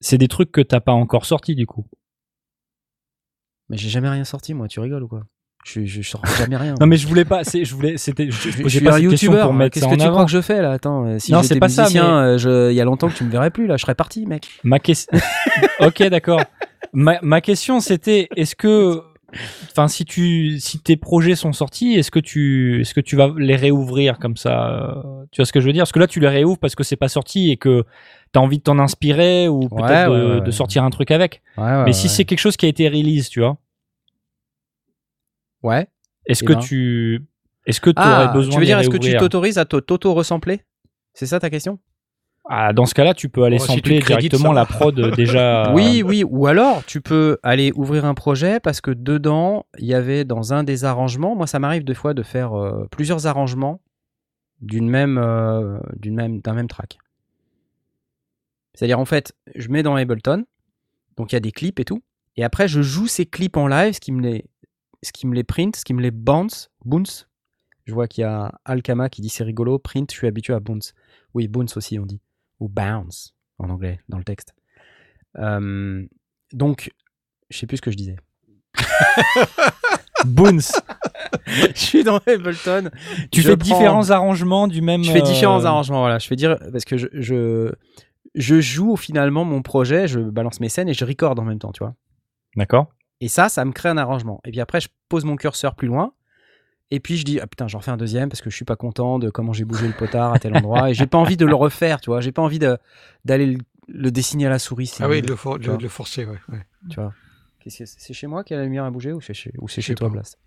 S3: c'est des trucs que t'as pas encore sortis du coup.
S1: Mais j'ai jamais rien sorti, moi. Tu rigoles ou quoi? Je, je, je sors jamais rien.
S3: Non mais je voulais pas, je voulais, c'était, je, je
S1: suis
S3: pas
S1: un youtubeur.
S3: mettre
S1: Qu'est-ce que tu
S3: avant.
S1: crois que je fais là? Attends, euh, si
S3: Non, c'est pas ça,
S1: musicien, euh, il y a longtemps que tu me verrais plus là. Je serais parti, mec.
S3: Ma question. ok, d'accord. Ma, ma question c'était, est-ce que, enfin, si tu, si tes projets sont sortis, est-ce que tu, est-ce que tu vas les réouvrir comme ça euh, Tu vois ce que je veux dire? Parce que là, tu les réouvres parce que c'est pas sorti et que t'as envie de t'en inspirer ou peut-être
S1: Ouais,
S3: de,
S1: ouais,
S3: de sortir un truc avec. Mais si c'est quelque chose qui a été release, tu vois,
S1: ouais.
S3: est-ce que
S1: ben.
S3: tu, est-ce que tu
S1: Ah,
S3: aurais besoin
S1: tu veux dire, est-ce que tu t'autorises à t'auto-ressembler? C'est ça ta question?
S3: Ah, dans ce cas-là, tu peux aller
S2: tu
S3: sampler directement
S2: ça
S3: la prod euh, déjà.
S1: Oui, oui. Ou alors, tu peux aller ouvrir un projet parce que dedans, il y avait dans un des arrangements. Moi, ça m'arrive des fois de faire euh, plusieurs arrangements d'une même, euh, d'une même, d'un même track. C'est-à-dire, en fait, je mets dans Ableton, donc il y a des clips et tout, et après, je joue ces clips en live, ce qui me les, ce qui me les print, ce qui me les bounce, bounce. Je vois qu'il y a Alkama qui dit c'est rigolo, print, je suis habitué à bounce. Oui, bounce aussi, on dit. Ou bounce en anglais, dans le texte. Euh, donc, je sais plus ce que je disais.
S3: Boons.
S1: je suis dans Ableton.
S3: Tu
S1: Je
S3: fais
S1: prends-
S3: différents arrangements du même.
S1: Je fais différents
S3: euh,
S1: arrangements, voilà. Je fais dire parce que je, je, je joue finalement mon projet, je balance mes scènes et je record en même temps, tu vois.
S3: D'accord.
S1: Et ça, ça me crée un arrangement. Et puis après, je pose mon curseur plus loin. Et puis je dis, ah putain, j'en refais un deuxième parce que je suis pas content de comment j'ai bougé le potard à tel endroit. Et j'ai pas envie de le refaire, tu vois. J'ai pas envie d'aller le, le dessiner à la souris.
S2: Ah oui, de le, for- forcer, ouais. ouais.
S1: Tu vois. C'est chez moi qu'il y a la lumière à bouger ou c'est chez, ou toi,
S2: pas.
S1: Blast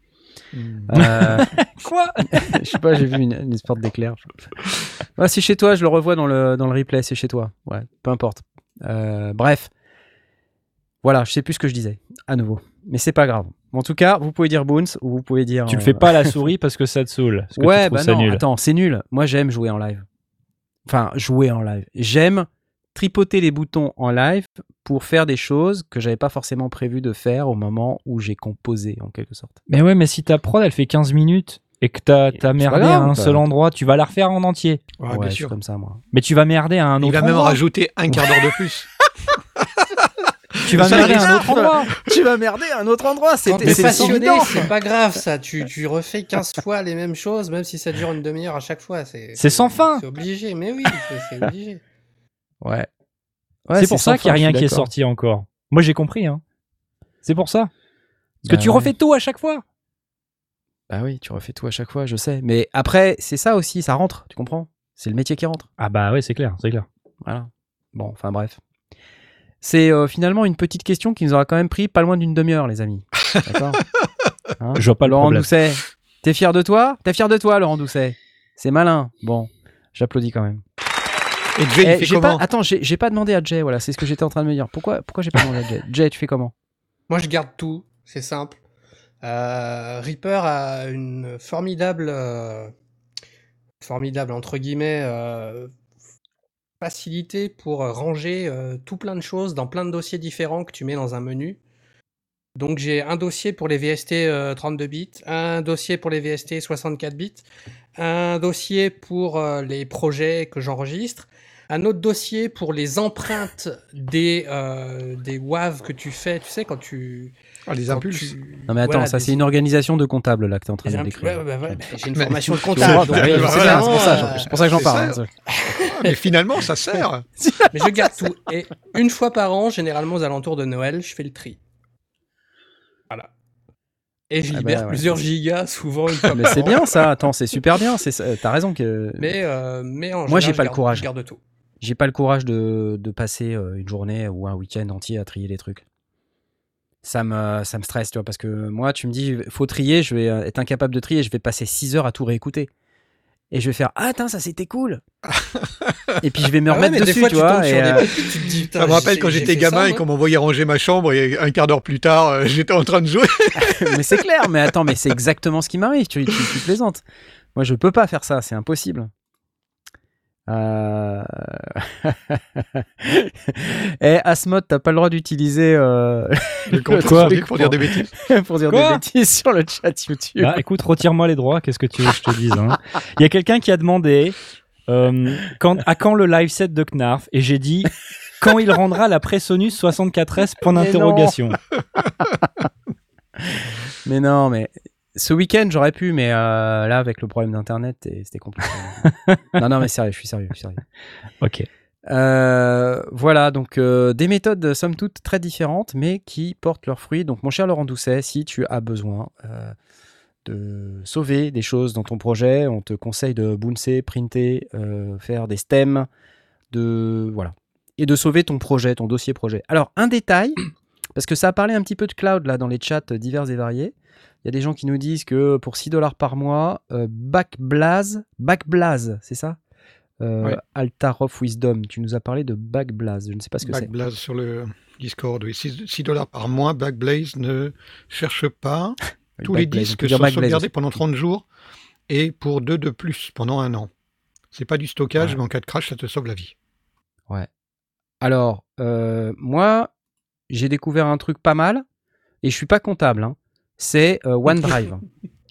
S2: Hmm.
S1: Euh,
S3: Quoi
S1: Je sais pas, j'ai vu une, une espèce d'éclair. Ouais, c'est chez toi, je le revois dans le, dans le replay, c'est chez toi. Ouais, peu importe. Euh, bref. Voilà, je sais plus ce que je disais, à nouveau. Mais c'est pas grave. En tout cas, vous pouvez dire Boons ou vous pouvez dire.
S3: Tu le
S1: euh,
S3: fais pas à la souris parce que ça te saoule. parce que tu
S1: Ouais, bah
S3: ça
S1: non,
S3: nul.
S1: attends, c'est nul. Moi, j'aime jouer en live. Enfin, jouer en live. J'aime tripoter les boutons en live pour faire des choses que j'avais pas forcément prévu de faire au moment où j'ai composé, en quelque sorte.
S3: Mais ouais, mais si ta prod elle fait 15 minutes et que t'as t'as merdé
S1: grave,
S3: à un seul endroit, tu vas la refaire en entier.
S2: Ouais,
S1: ouais,
S2: bien sûr.
S1: comme ça, moi.
S3: Mais tu vas merder à un
S2: Il
S3: autre
S2: va même
S3: endroit.
S2: rajouter un quart d'heure de plus.
S3: Tu vas merder à un autre endroit.
S1: tu vas merder à un autre endroit, c'est
S4: passionné, c'est pas grave ça. Tu, tu refais 15 fois les mêmes choses, même si ça dure une demi-heure à chaque fois. C'est
S3: C'est sans fin.
S4: C'est obligé, mais oui, c'est- obligé.
S1: Ouais.
S3: c'est pour ça qu'il n'y a rien qui est sorti encore. Moi j'ai compris. Hein. C'est pour ça. Parce que
S1: Bah
S3: tu
S1: ouais.
S3: refais tout à chaque fois.
S1: Bah oui, tu refais tout à chaque fois, je sais. Mais après, c'est ça aussi, ça rentre, tu comprends? C'est le métier qui rentre.
S3: Ah bah ouais, c'est clair, c'est clair.
S1: Voilà. Bon, enfin bref. C'est euh, finalement une petite question qui nous aura quand même pris pas loin d'une demi-heure, les amis. D'accord Hein
S3: Je vois pas le
S1: Laurent
S3: problème.
S1: Doucet, t'es fier de toi T'es fier de toi, Laurent Doucet? C'est malin. Bon, j'applaudis quand même.
S2: Et Jay,
S1: Eh,
S2: il fait
S1: j'ai pas,
S2: comment?
S1: Attends, j'ai j'ai pas demandé à Jay, voilà, c'est ce que j'étais en train de me dire. Pourquoi, pourquoi j'ai pas demandé à Jay? Jay, tu fais comment?
S4: Moi, je garde tout. C'est simple. Euh, Reaper a une formidable, euh, formidable entre guillemets, euh, facilité pour ranger euh, tout plein de choses dans plein de dossiers différents que tu mets dans un menu. Donc j'ai un dossier pour les VST euh, 32 bits, un dossier pour les VST 64 bits, un dossier pour euh, les projets que j'enregistre, un autre dossier pour les empreintes des, euh, des WAV que tu fais, tu sais, quand tu...
S2: Ah, les impulses.
S4: tu-
S1: Non mais attends,
S4: voilà,
S1: ça
S4: des-
S1: c'est une organisation de comptable là que t'es en train
S4: des
S1: de décrire.
S4: ouais, ouais, ouais, bah, J'ai une
S2: Mais-
S4: formation de
S2: Tu
S4: comptable. euh,
S1: c'est pour ça, que j'en parle.
S2: mais finalement, ça sert.
S4: Mais je garde tout. Et une fois par an, généralement aux alentours de Noël, je fais le tri. Voilà. Et je
S1: Ah bah
S4: libère
S1: ouais.
S4: plusieurs gigas, souvent une fois
S1: Mais c'est bien ça, attends, c'est super bien, c'est ça, t'as raison que
S4: Mais, euh, mais en
S1: Moi,
S4: général,
S1: j'ai pas
S4: je
S1: le
S4: garde-
S1: courage.
S4: Je garde tout.
S1: j'ai pas le courage de, de passer euh, une journée ou un week-end entier à trier les trucs. ça me, ça me stresse, tu vois, parce que moi, tu me dis, faut trier, je vais euh, être incapable de trier, je vais passer 6 heures à tout réécouter. Et je vais faire, ah, attends, ça c'était cool. et puis je vais me
S4: Ah ouais,
S1: remettre dessus,
S4: fois,
S1: tu
S4: tu
S1: vois. et, euh,
S4: pépites, tu te dis, putain,
S2: Ça me rappelle quand j'étais gamin
S4: ça,
S2: et qu'on m'envoyait ranger ma chambre et un quart d'heure plus tard, euh, j'étais en train de jouer.
S1: mais c'est clair, mais attends, mais c'est exactement ce qui m'arrive, tu, tu, tu plaisantes. Moi, je peux pas faire ça, c'est impossible. Euh... Eh, Asmod, t'as pas le droit d'utiliser euh,
S2: Le contrôle
S3: Quoi
S2: pour dire des bêtises.
S1: pour dire
S3: Quoi
S1: des bêtises sur le chat YouTube.
S3: Bah écoute, retire-moi les droits, qu'est-ce que tu veux que je te dise hein Il y a quelqu'un qui a demandé euh, quand, à quand le live set de Knarf et j'ai dit quand il rendra la Presonus 64S point
S1: Mais
S3: d'interrogation.
S1: Mais non, mais ce week-end, j'aurais pu, mais euh, là, avec le problème d'Internet, et- c'était compliqué. non, non, mais sérieux, je suis sérieux. Je suis sérieux.
S3: Ok.
S1: Euh, voilà, donc euh, des méthodes, somme toute, très différentes, mais qui portent leurs fruits. Donc, mon cher Laurent Doucet, si tu as besoin de sauver des choses dans ton projet, on te conseille de bouncer, printer, faire des stems, de voilà, et de sauver ton projet, ton dossier projet. Alors, un détail, parce que ça a parlé un petit peu de cloud là dans les chats divers et variés. Il y a des gens qui nous disent que pour 6 dollars par mois, euh, Backblaze, Backblaze, c'est ça? Euh,
S2: Ouais.
S1: Altar of Wisdom, tu nous as parlé de Backblaze, je ne sais pas ce que c'est.
S2: Backblaze sur le Discord, oui. 6, dollars par mois. Backblaze ne cherche pas.
S1: Oui,
S2: Tous les
S1: Backblaze,
S2: disques sont sauvegardés pendant 30 jours et pour deux de plus pendant un an. C'est pas du stockage,
S1: Ouais.
S2: mais en cas de crash, ça te sauve la vie.
S1: Alors, euh, moi, j'ai découvert un truc pas mal, et je suis pas comptable, hein. C'est euh, OneDrive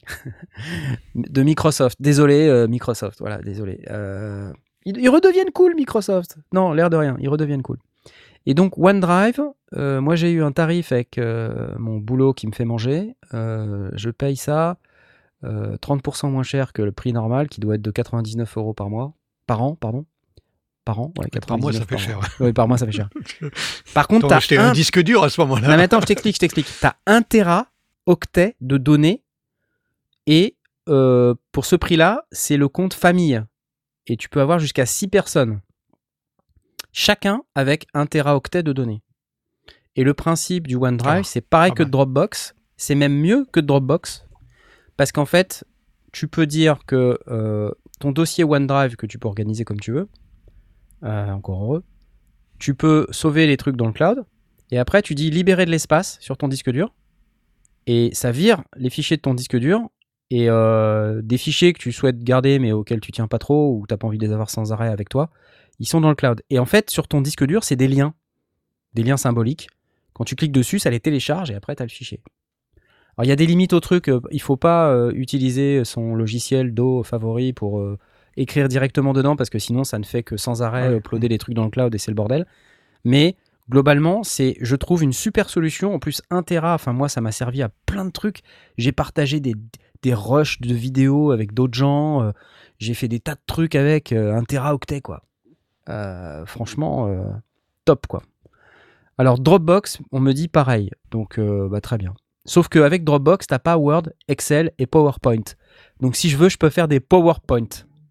S1: de Microsoft. Désolé, euh, Microsoft, voilà, désolé. Euh, ils, ils redeviennent cool, Microsoft. Non, l'air de rien, ils redeviennent cool. Et donc, OneDrive, euh, moi j'ai eu un tarif avec euh, mon boulot qui me fait manger. Euh, je paye ça euh, 30% moins cher que le prix normal, qui doit être de 99 euros par mois. Par an, pardon. Par an, ouais,
S2: Par mois, ça
S1: 99
S2: fait
S1: par
S2: cher.
S1: Oui, par mois, ça fait cher. Par contre,
S2: T'as acheté
S1: un...
S2: un disque dur à ce moment-là.
S1: Non, mais attends, je t'explique, je t'explique. T'as un téraoctet de données et euh, pour ce prix-là, c'est le compte famille. Et tu peux avoir jusqu'à 6 personnes. Chacun avec un téraoctet de données. Et le principe du OneDrive,
S2: Ah,
S1: c'est pareil que. Dropbox. C'est même mieux que Dropbox. Parce qu'en fait, tu peux dire que euh, ton dossier OneDrive, que tu peux organiser comme tu veux, euh, encore heureux, tu peux sauver les trucs dans le cloud. Et après, tu dis libérer de l'espace sur ton disque dur. Et ça vire les fichiers de ton disque dur. Et euh, des fichiers que tu souhaites garder mais auxquels tu tiens pas trop ou tu pas envie de les avoir sans arrêt avec toi, ils sont dans le cloud. Et en fait, sur ton disque dur, c'est des liens. Des liens symboliques. Quand tu cliques dessus, ça les télécharge et après, tu as le fichier. Alors, il y a des limites au truc. euh, Il faut pas euh, utiliser son logiciel Do favori pour euh, écrire directement dedans parce que sinon, ça ne fait que sans arrêt uploader les trucs dans le cloud et c'est le bordel. Mais globalement, c'est, je trouve, une super solution. En plus, 1 Tera, enfin, moi, ça m'a servi à plein de trucs. J'ai partagé des, des rushs de vidéos avec d'autres gens. euh, j'ai fait des tas de trucs avec euh, 1 Teraoctet, quoi. Euh, franchement, euh, top, quoi. Alors, Dropbox, on me dit pareil. Donc, euh, bah, très bien. Sauf qu'avec Dropbox, t'as pas Word, Excel et PowerPoint. Donc, si je veux, je peux faire des PowerPoint.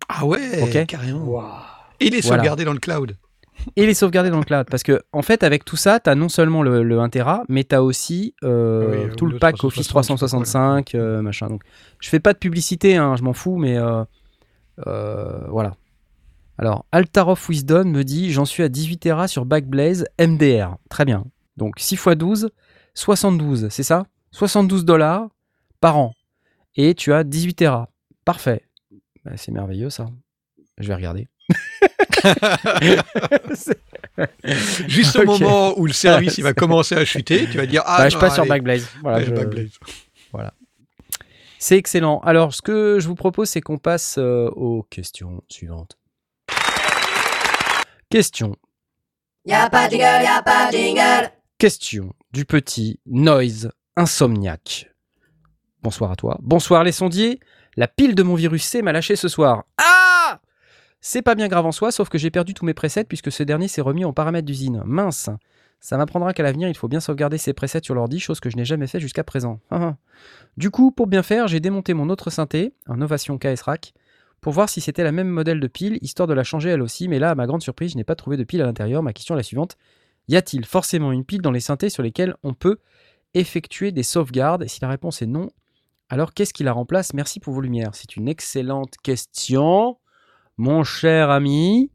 S2: Ah ouais, carrément. Et il est
S1: Voilà.
S2: sauvegardé dans le cloud.
S1: Et les sauvegarder dans le cloud. Parce que, en fait, avec tout ça, tu as non seulement le, le 1 Tera, mais tu as aussi euh,
S2: oui,
S1: tout le pack Office 365, euh, machin. Donc, je fais pas de publicité, hein, je m'en fous, mais euh, euh, voilà. Alors, Altar of Wisdom me dit J'en suis à 18 Tera sur Backblaze MDR. Très bien. Donc, 6 x 12, 72, c'est ça? 72 dollars par an. Et tu as 18 Tera. Parfait. Bah, c'est merveilleux, ça. Je vais regarder. C'est-
S2: Juste au moment où le service il va commencer à chuter, tu vas dire Ah,
S1: Bah, je passe sur. Backblaze. Voilà,
S2: Ouais,
S1: je-
S2: Backblaze.
S1: C'est excellent. Alors, ce que je vous propose, c'est qu'on passe euh, aux questions suivantes. Question.
S5: Y'a pas de jingle, y'a pas de jingle.
S1: Question du petit Noise Insomniac. Bonsoir à toi. Bonsoir les sondiers. La pile de mon virus C m'a lâché ce soir. Ah C'est pas bien grave en soi, sauf que j'ai perdu tous mes presets puisque ce dernier s'est remis en paramètres d'usine. Mince Ça m'apprendra qu'à l'avenir, il faut bien sauvegarder ses presets sur l'ordi, chose que je n'ai jamais fait jusqu'à présent. Ah, ah. du coup, pour bien faire, j'ai démonté mon autre synthé, un Ovation KS Rack, pour voir si c'était la même modèle de pile, histoire de la changer elle aussi, mais là, à ma grande surprise, je n'ai pas trouvé de pile à l'intérieur. Ma question est la suivante. Y a-t-il forcément une pile dans les synthés sur lesquels on peut effectuer des sauvegardes? Et si la réponse est non, alors qu'est-ce qui la remplace? Merci pour vos lumières. C'est une excellente question, mon cher ami.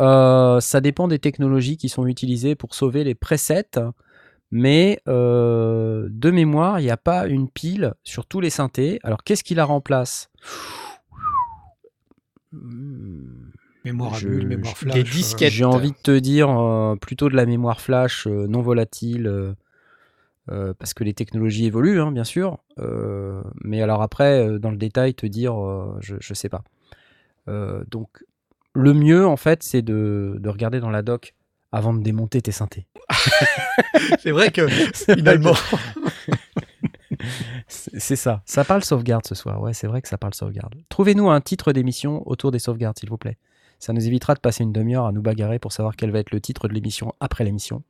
S1: Euh, ça dépend des technologies qui sont utilisées pour sauver les presets, mais euh, de mémoire, il n'y a pas une pile sur tous les synthés. Alors qu'est-ce qui la remplace?
S2: Mémoire à
S1: Je-
S2: bulle, mémoire flash.
S4: des
S2: euh,
S4: disquettes.
S1: J'ai envie de te dire euh, plutôt de la mémoire flash euh, non volatile, euh, euh, parce que les technologies évoluent, hein, bien sûr. euh, mais alors après, euh, dans le détail, te dire, euh, je, je sais pas. Euh, donc, le mieux, en fait, c'est de, de regarder dans la doc avant de démonter tes synthés.
S2: C'est vrai que finalement,
S1: C'est c'est ça. Ça parle sauvegarde ce soir. Ouais, c'est vrai que ça parle sauvegarde. Trouvez-nous un titre d'émission autour des sauvegardes, s'il vous plaît. Ça nous évitera de passer une demi-heure à nous bagarrer pour savoir quel va être le titre de l'émission après l'émission.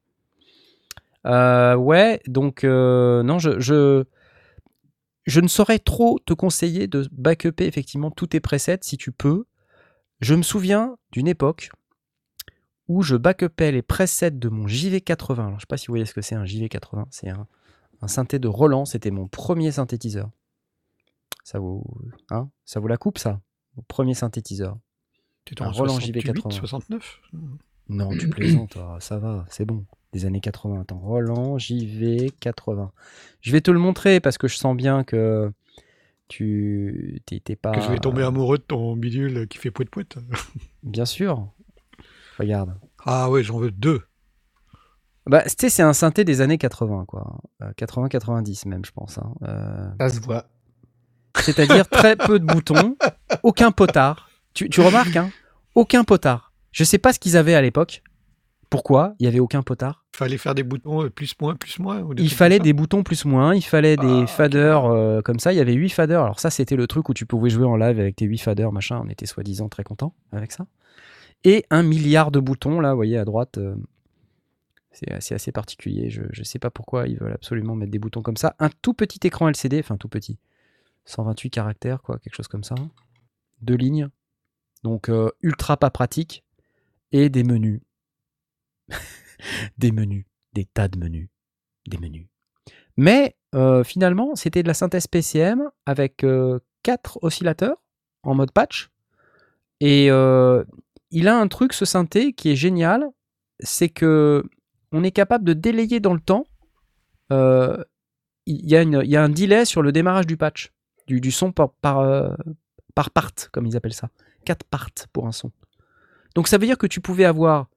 S1: Euh, ouais, donc euh, non, je, je je ne saurais trop te conseiller de backuper effectivement tous tes presets si tu peux. Je me souviens d'une époque où je backupais les presets de mon JV80. Alors, je ne sais pas si vous voyez ce que c'est un JV80. C'est un, un synthé de Roland. C'était mon premier synthétiseur. Ça vous, hein, ça vous la coupe, ça Mon premier synthétiseur. Un
S2: en
S1: Roland
S2: 68,
S1: JV80.
S2: 69
S1: Non, tu plaisantes, ah, ça va, c'est bon. Des années 80. Attends, Roland JV80. Je vais te le montrer parce que je sens bien que tu t'es t'es pas.
S2: Que je vais tomber amoureux de ton bidule qui fait poète poète.
S1: Bien sûr. Regarde.
S2: Ah ouais, j'en veux deux.
S1: Bah, tu sais, c'est un synthé des années 80, quoi. 80-90 même, je pense. hein. Euh,
S4: Ça se voit.
S1: C'est-à-dire très peu de boutons, aucun potard. Tu, tu remarques, hein Aucun potard. Je sais pas ce qu'ils avaient à l'époque. Pourquoi il y avait aucun potard?
S2: Fallait faire des boutons euh, plus moins plus moins. ou
S1: Il fallait des boutons plus moins, il fallait des
S2: Ah,
S1: faders euh, comme ça. Il y avait 8 faders. Alors ça, c'était le truc où tu pouvais jouer en live avec tes 8 faders, machin. On était soi-disant très content avec ça. Et un milliard de boutons, là, vous voyez, à droite. euh, c'est assez, assez particulier. Je ne sais pas pourquoi ils veulent absolument mettre des boutons comme ça. Un tout petit écran LCD, enfin tout petit. 128 caractères, quoi, quelque chose comme ça. Deux lignes. Donc euh, ultra pas pratique. Et des menus. des menus. Des tas de menus. Des menus. Mais euh, finalement, c'était de la synthèse PCM avec euh, quatre oscillateurs en mode patch. Et euh, il a un truc, ce synthé, qui est génial, c'est que on est capable de délayer dans le temps. Euh, Il y, a un delay sur le démarrage du patch, du, son par, par, par part, comme ils appellent ça. Quatre parts pour un son. Donc ça veut dire que tu pouvais avoir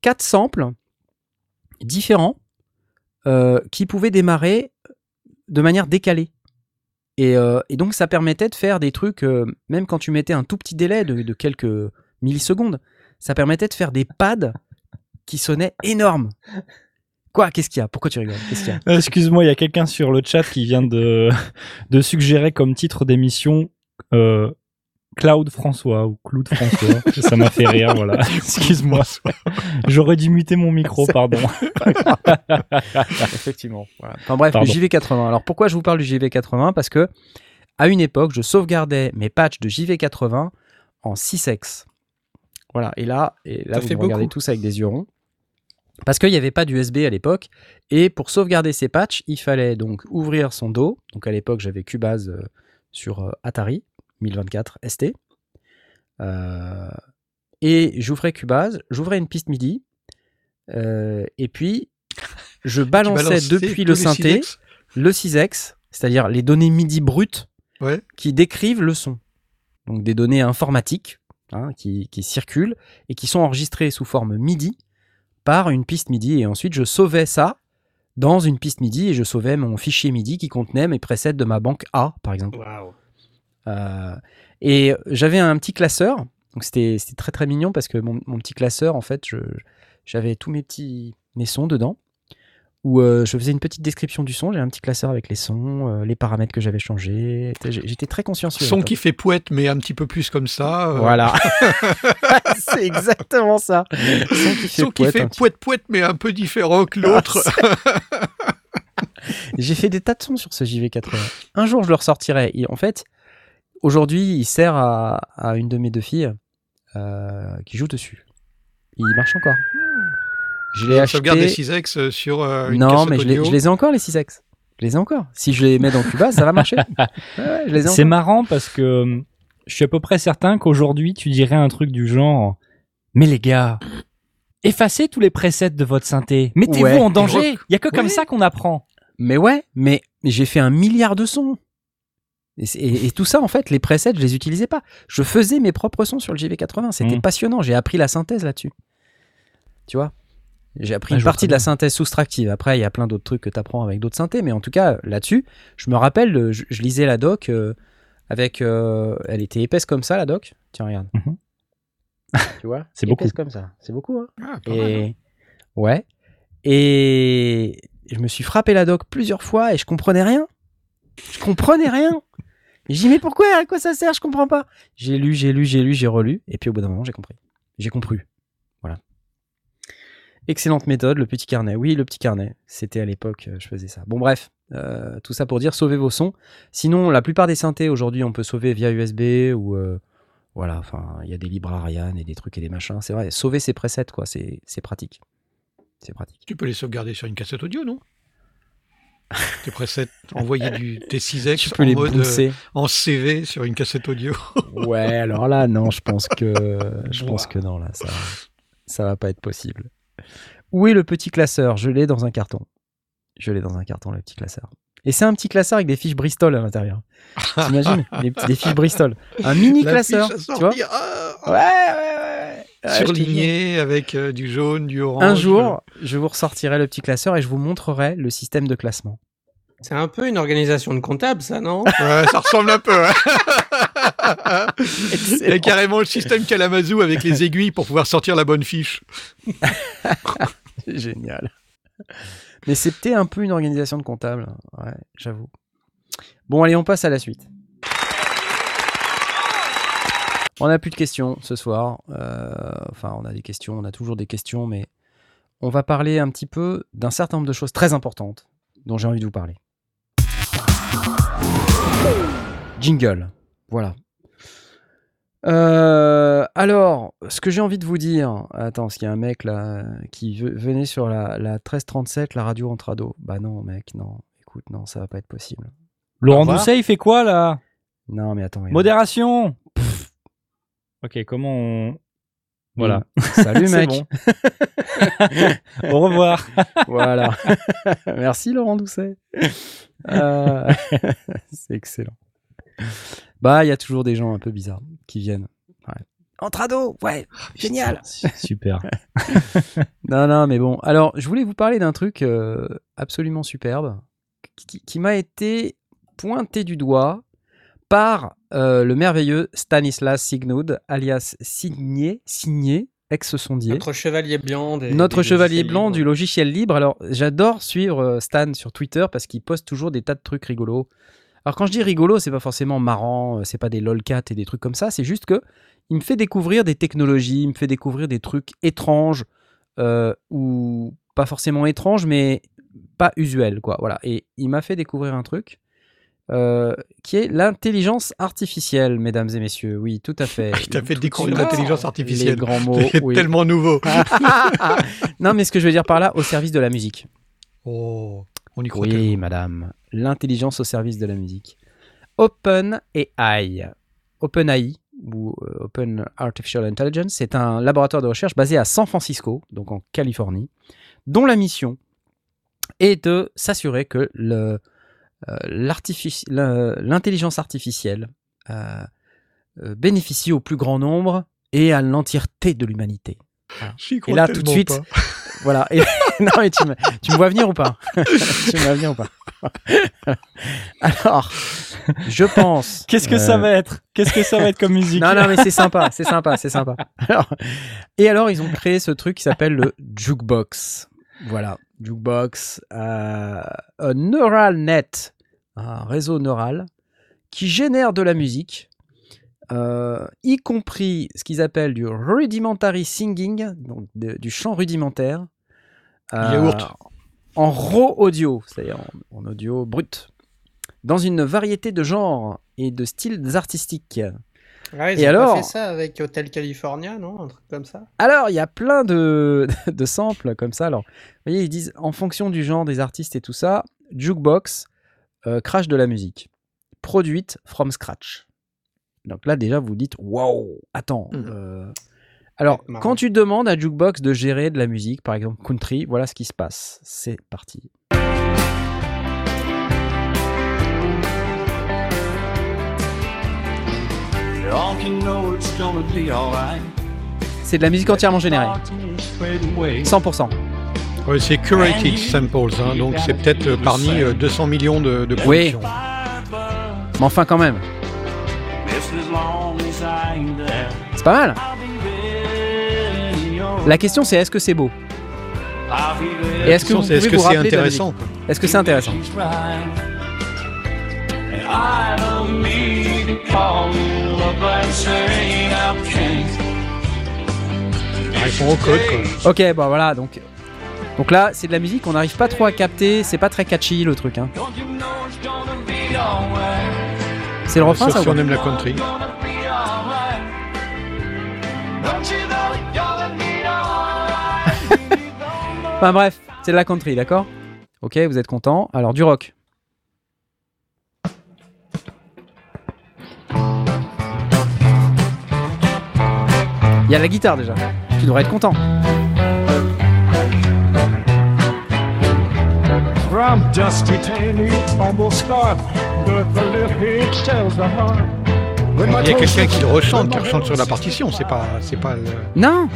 S1: quatre samples différents euh, qui pouvaient démarrer de manière décalée. Et, euh, et donc ça permettait de faire des trucs, euh, même quand tu mettais un tout petit délai de, quelques millisecondes, ça permettait de faire des pads qui sonnaient énormes. Quoi? Qu'est-ce qu'il y a? Pourquoi tu rigoles?
S3: Excuse-moi, il y a quelqu'un sur le chat qui vient de, suggérer comme titre d'émission Cloud François ou Cloud François. Ça m'a fait rire, voilà. Excuse-moi. J'aurais dû muter mon micro, pardon.
S1: Effectivement. voilà. Enfin bref,
S3: Pardon.
S1: le JV80. Alors pourquoi je vous parle du JV80 Parce que à une époque, je sauvegardais mes patchs de JV80 en 6x. Voilà. Et là, et là
S4: Ça
S1: vous
S4: fait
S1: me regardez tous avec des yeux ronds. Parce qu'il n'y avait pas d'USB à l'époque. Et pour sauvegarder ces patchs, il fallait donc ouvrir son dos. Donc à l'époque, j'avais Cubase euh, sur euh, Atari 1024 ST. Euh, et j'ouvrais Cubase, j'ouvrais une piste MIDI. euh, et puis, je balançais depuis le synthé
S2: 6X.
S1: le 6X, c'est-à-dire les données MIDI brutes
S2: Ouais.
S1: qui décrivent le son. Donc des données informatiques hein, qui, qui circulent et qui sont enregistrées sous forme MIDI par une piste MIDI. Et ensuite, je sauvais ça dans une piste MIDI et je sauvais mon fichier MIDI qui contenait mes presets de ma banque A, par exemple.
S4: Waouh.
S1: Euh, et j'avais un petit classeur. Donc c'était très très mignon parce que mon, mon petit classeur, en fait, j'avais tous mes petits mes sons dedans. Où euh, je faisais une petite description du son. J'ai un petit classeur avec les sons, euh, les paramètres que j'avais changés. J'étais très consciencieux.
S2: Son qui fait poète, mais un petit peu plus comme ça. euh,
S1: Voilà. C'est exactement ça. Son qui fait
S2: Son qui
S1: poète,
S2: fait
S1: un petit-
S2: poète poète, mais un peu différent que l'autre.
S1: J'ai fait des tas de sons sur ce JV80. Un jour, je le ressortirai. Et en fait, aujourd'hui, il sert à, à une de mes deux filles euh, qui joue dessus. Il marche encore. Je l'ai
S2: La
S1: acheté.
S2: sauvegarde des 6X euh, sur euh, une
S1: non,
S2: cassette
S1: mais je les,
S2: audio.
S1: je les ai encore les 6X. Je les ai encore. Si je les mets dans Cubase, ça va marcher. Ouais, ouais,
S3: C'est marrant parce que euh, je suis à peu près certain qu'aujourd'hui, tu dirais un truc du genre Mais les gars, effacez tous les presets de votre synthé. Mettez-vous
S1: Ouais.
S3: en danger. Il y a que comme ça qu'on apprend.
S1: Mais ouais, mais j'ai fait un milliard de sons. Et, et- et tout ça, en fait, les presets, je les utilisais pas. Je faisais mes propres sons sur le JV80. C'était
S3: Mhm.
S1: passionnant. J'ai appris la synthèse là-dessus. Tu vois? J'ai appris
S3: Ouais,
S1: une partie de la synthèse soustractive. Après, il y a plein d'autres trucs que tu apprends avec d'autres synthés. Mais en tout cas, là-dessus, je me rappelle, euh, je, je lisais la doc euh, avec. euh, elle était épaisse comme ça, la doc? Tiens, regarde.
S3: Mhm.
S1: tu vois?
S3: C'est
S1: Épaisse
S3: beaucoup.
S1: comme ça. C'est beaucoup, hein?
S2: Ah, pas mal, hein.
S1: et ouais. Et je me suis frappé la doc plusieurs fois et je comprenais rien. Je comprenais rien. J'ai mais pourquoi À quoi ça sert? Je comprends pas. J'ai lu, j'ai lu, j'ai lu, j'ai relu et puis au bout d'un moment j'ai compris. J'ai compris. Voilà. Excellente méthode, le petit carnet. Oui, le petit carnet. C'était à l'époque, euh, je faisais ça. Bon bref, euh, tout ça pour dire sauvez vos sons. Sinon, la plupart des synthés aujourd'hui, on peut sauver via USB ou euh, voilà. Enfin, il y a des libres et des trucs et des machins. C'est vrai. Sauver ses presets, quoi. C'est pratique. C'est pratique.
S2: Tu peux les sauvegarder sur une cassette audio, non? Tes presets, envoyer du, tes 6X
S1: Tu peux
S2: en
S1: les
S2: mode euh, en CV sur une cassette audio.
S1: Ouais, alors là, non, je pense que je pense que non, là, ça, ça va pas être possible. Où est le petit classeur? Je l'ai dans un carton. Je l'ai dans un carton, le petit classeur. Et c'est un petit classeur avec des fiches Bristol à l'intérieur. T'imagines? Des, fiches Bristol. Un mini
S2: La
S1: classeur, tu vois? Ouais, ouais,
S2: surligné avec euh, du jaune, du orange.
S1: Un jour, je vous ressortirai le petit classeur et je vous montrerai le système de classement.
S4: C'est un peu une organisation de comptable, ça, non?
S2: Ouais, ça ressemble un peu. hein. Il y
S1: Excellent.
S2: a carrément le système Kalamazoo avec les aiguilles pour pouvoir sortir la bonne fiche.
S1: Génial. Mais c'était un peu une organisation de comptable. Ouais, j'avoue. Bon, allez, on passe à la suite. On n'a plus de questions ce soir. Euh, enfin, on a des questions, on a toujours des questions, mais on va parler un petit peu d'un certain nombre de choses très importantes dont j'ai envie de vous parler. Jingle. Voilà. Euh, alors, ce que j'ai envie de vous dire, attends, parce qu'il y a un mec là qui ve- venait sur la, la 1337, la radio entre ados. Bah non, mec, non. Écoute, non, ça va pas être possible.
S3: Laurent. Doucet, il fait quoi là?
S1: Non, mais attends.
S3: Modération Pff. Ok, comment on. Voilà.
S1: Salut, mec.
S3: bon. Au revoir.
S1: voilà. Merci, Laurent Doucet. Euh, C'est excellent. Bah, il y a toujours des gens un peu bizarres qui viennent. Ouais. Entre ados, ouais, génial.
S3: Super.
S1: Non, non, mais bon. Alors, je voulais vous parler d'un truc euh, absolument superbe qui, qui m'a été pointé du doigt par euh, le merveilleux Stanislas Signud, alias Signé, Signé, ex-sondier.
S4: Notre chevalier blanc des.
S1: Notre
S4: des
S1: chevalier blanc du logiciel libre. Alors, j'adore suivre euh, Stan sur Twitter parce qu'il poste toujours des tas de trucs rigolos. Alors, quand je dis rigolo, c'est pas forcément marrant, euh, c'est pas des lolcats et des trucs comme ça, c'est juste que il me fait découvrir des technologies, il me fait découvrir des trucs étranges euh, ou pas forcément étranges, mais pas usuels, quoi. Voilà. Et il m'a fait découvrir un truc. Euh, qui est l'intelligence artificielle, mesdames et messieurs. Oui, tout à fait.
S2: Il t'a fait découvrir l'intelligence
S1: Les
S2: artificielle.
S1: grands mots.
S2: C'est
S1: oui.
S2: tellement nouveau.
S1: non, mais ce que je veux dire par là, au service de la musique.
S2: Oh, on y croit
S1: Oui,
S2: tellement.
S1: madame. L'intelligence au service de la musique. Open AI. OpenAI, ou euh, Open Artificial Intelligence, c'est un laboratoire de recherche basé à San Francisco, donc en Californie, dont la mission est de s'assurer que le- l'intelligence artificielle euh, euh, bénéficie au plus grand nombre et à l'entièreté de l'humanité.
S2: J'y
S1: Et là, tout de suite,
S2: pas.
S1: voilà. Et- non, mais tu me, tu me vois venir ou pas? Tu me vois venir ou pas? Alors, je pense.
S3: Qu'est-ce que
S1: euh,
S3: ça va être? Qu'est-ce que ça va être comme musique?
S1: Non, non, mais c'est sympa, c'est sympa, c'est sympa. Alors, et alors, ils ont créé ce truc qui s'appelle le Jukebox. Voilà, Jukebox, un neural net, un réseau neural qui génère de la musique, euh, y compris ce qu'ils appellent du rudimentary singing, donc de- du chant rudimentaire. euh. En raw audio, c'est-à-dire en, en audio brut, dans une variété de genres et de styles artistiques.
S4: Ouais, ils
S1: Et
S4: ont
S1: alors
S4: pas fait ça avec Hotel California, non Un truc comme ça?
S1: Alors, il y a plein de, de samples comme ça. Alors, vous voyez, ils disent en fonction du genre des artistes et tout ça, jukebox, euh, crash de la musique, produite from scratch. Donc là, déjà, vous dites waouh, attends.
S4: Mhm.
S1: euh, Alors, quand tu demandes à jukebox de gérer de la musique, par exemple country, voilà ce qui se passe. C'est parti. C'est de la musique entièrement générée. 100%.
S2: Ouais, c'est curated samples, hein, donc c'est peut-être euh, parmi euh, 200 millions de, de
S1: Oui. Mais enfin, quand même. C'est pas mal. La question, c'est est-ce que c'est beau? Et est-ce que vous
S2: C'est- que intéressant
S1: Est-ce que c'est intéressant?
S2: Ah, Ils sont au code, quoi.
S1: Ok, bon voilà, donc. Donc là, c'est de la musique qu'on n'arrive pas trop à capter, c'est pas très catchy le truc. Hein. C'est le refrain
S2: Sauf
S1: ça
S2: si on aime la country.
S1: Enfin bref, c'est de la country, d'accord? Ok, vous êtes content. Alors du rock. Il y a la guitare déjà. Tu devrais être content.
S6: From dusty tanny, almost scarf, but the left hitch tells the heart. When my
S2: Il y a quelqu'un qui le rechante, qui rechante sur la partition, c'est pas, c'est pas le...
S1: Non,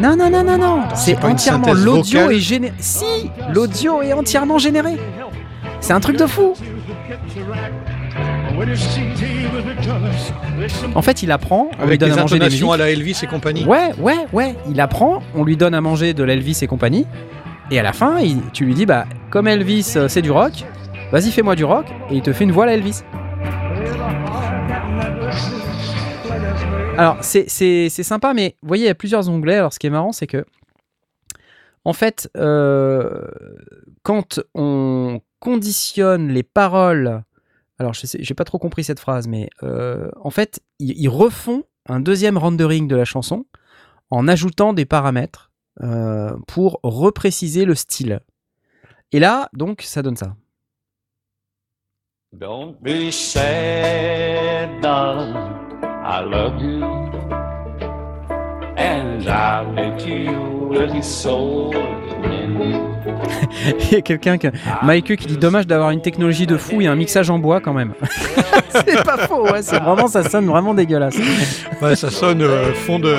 S1: non, non, non, non, non. C'est entièrement l'audio est généré. Si, l'audio est entièrement généré. C'est un truc de fou. En fait, il apprend, on lui
S2: avec
S1: donne
S2: des
S1: à manger des
S2: à la Elvis et compagnie.
S1: Ouais, ouais, ouais. Il apprend, on lui donne à manger de l'Elvis et compagnie. Et à la fin, il- tu lui dis, bah, comme Elvis, euh, c'est du rock, vas-y, fais-moi du rock. Et il te fait une voix à la Elvis. Alors, c'est sympa, mais vous voyez, il y a plusieurs onglets. Alors, ce qui est marrant, c'est que, en fait, euh, quand on conditionne les paroles. Alors, je sais, j'ai pas trop compris cette phrase, mais euh, en fait, ils, refont un deuxième rendering de la chanson en ajoutant des paramètres euh, pour repréciser le style. Et là, donc, ça donne ça.
S7: Don't be. I love. And I'll make you really soul
S1: Il y a quelqu'un que. Mike qui dit dommage d'avoir une technologie de fou et un mixage en bois quand même. c'est pas faux, ouais, c'est vraiment, ça sonne vraiment dégueulasse.
S2: Ouais, ça sonne euh, fond de...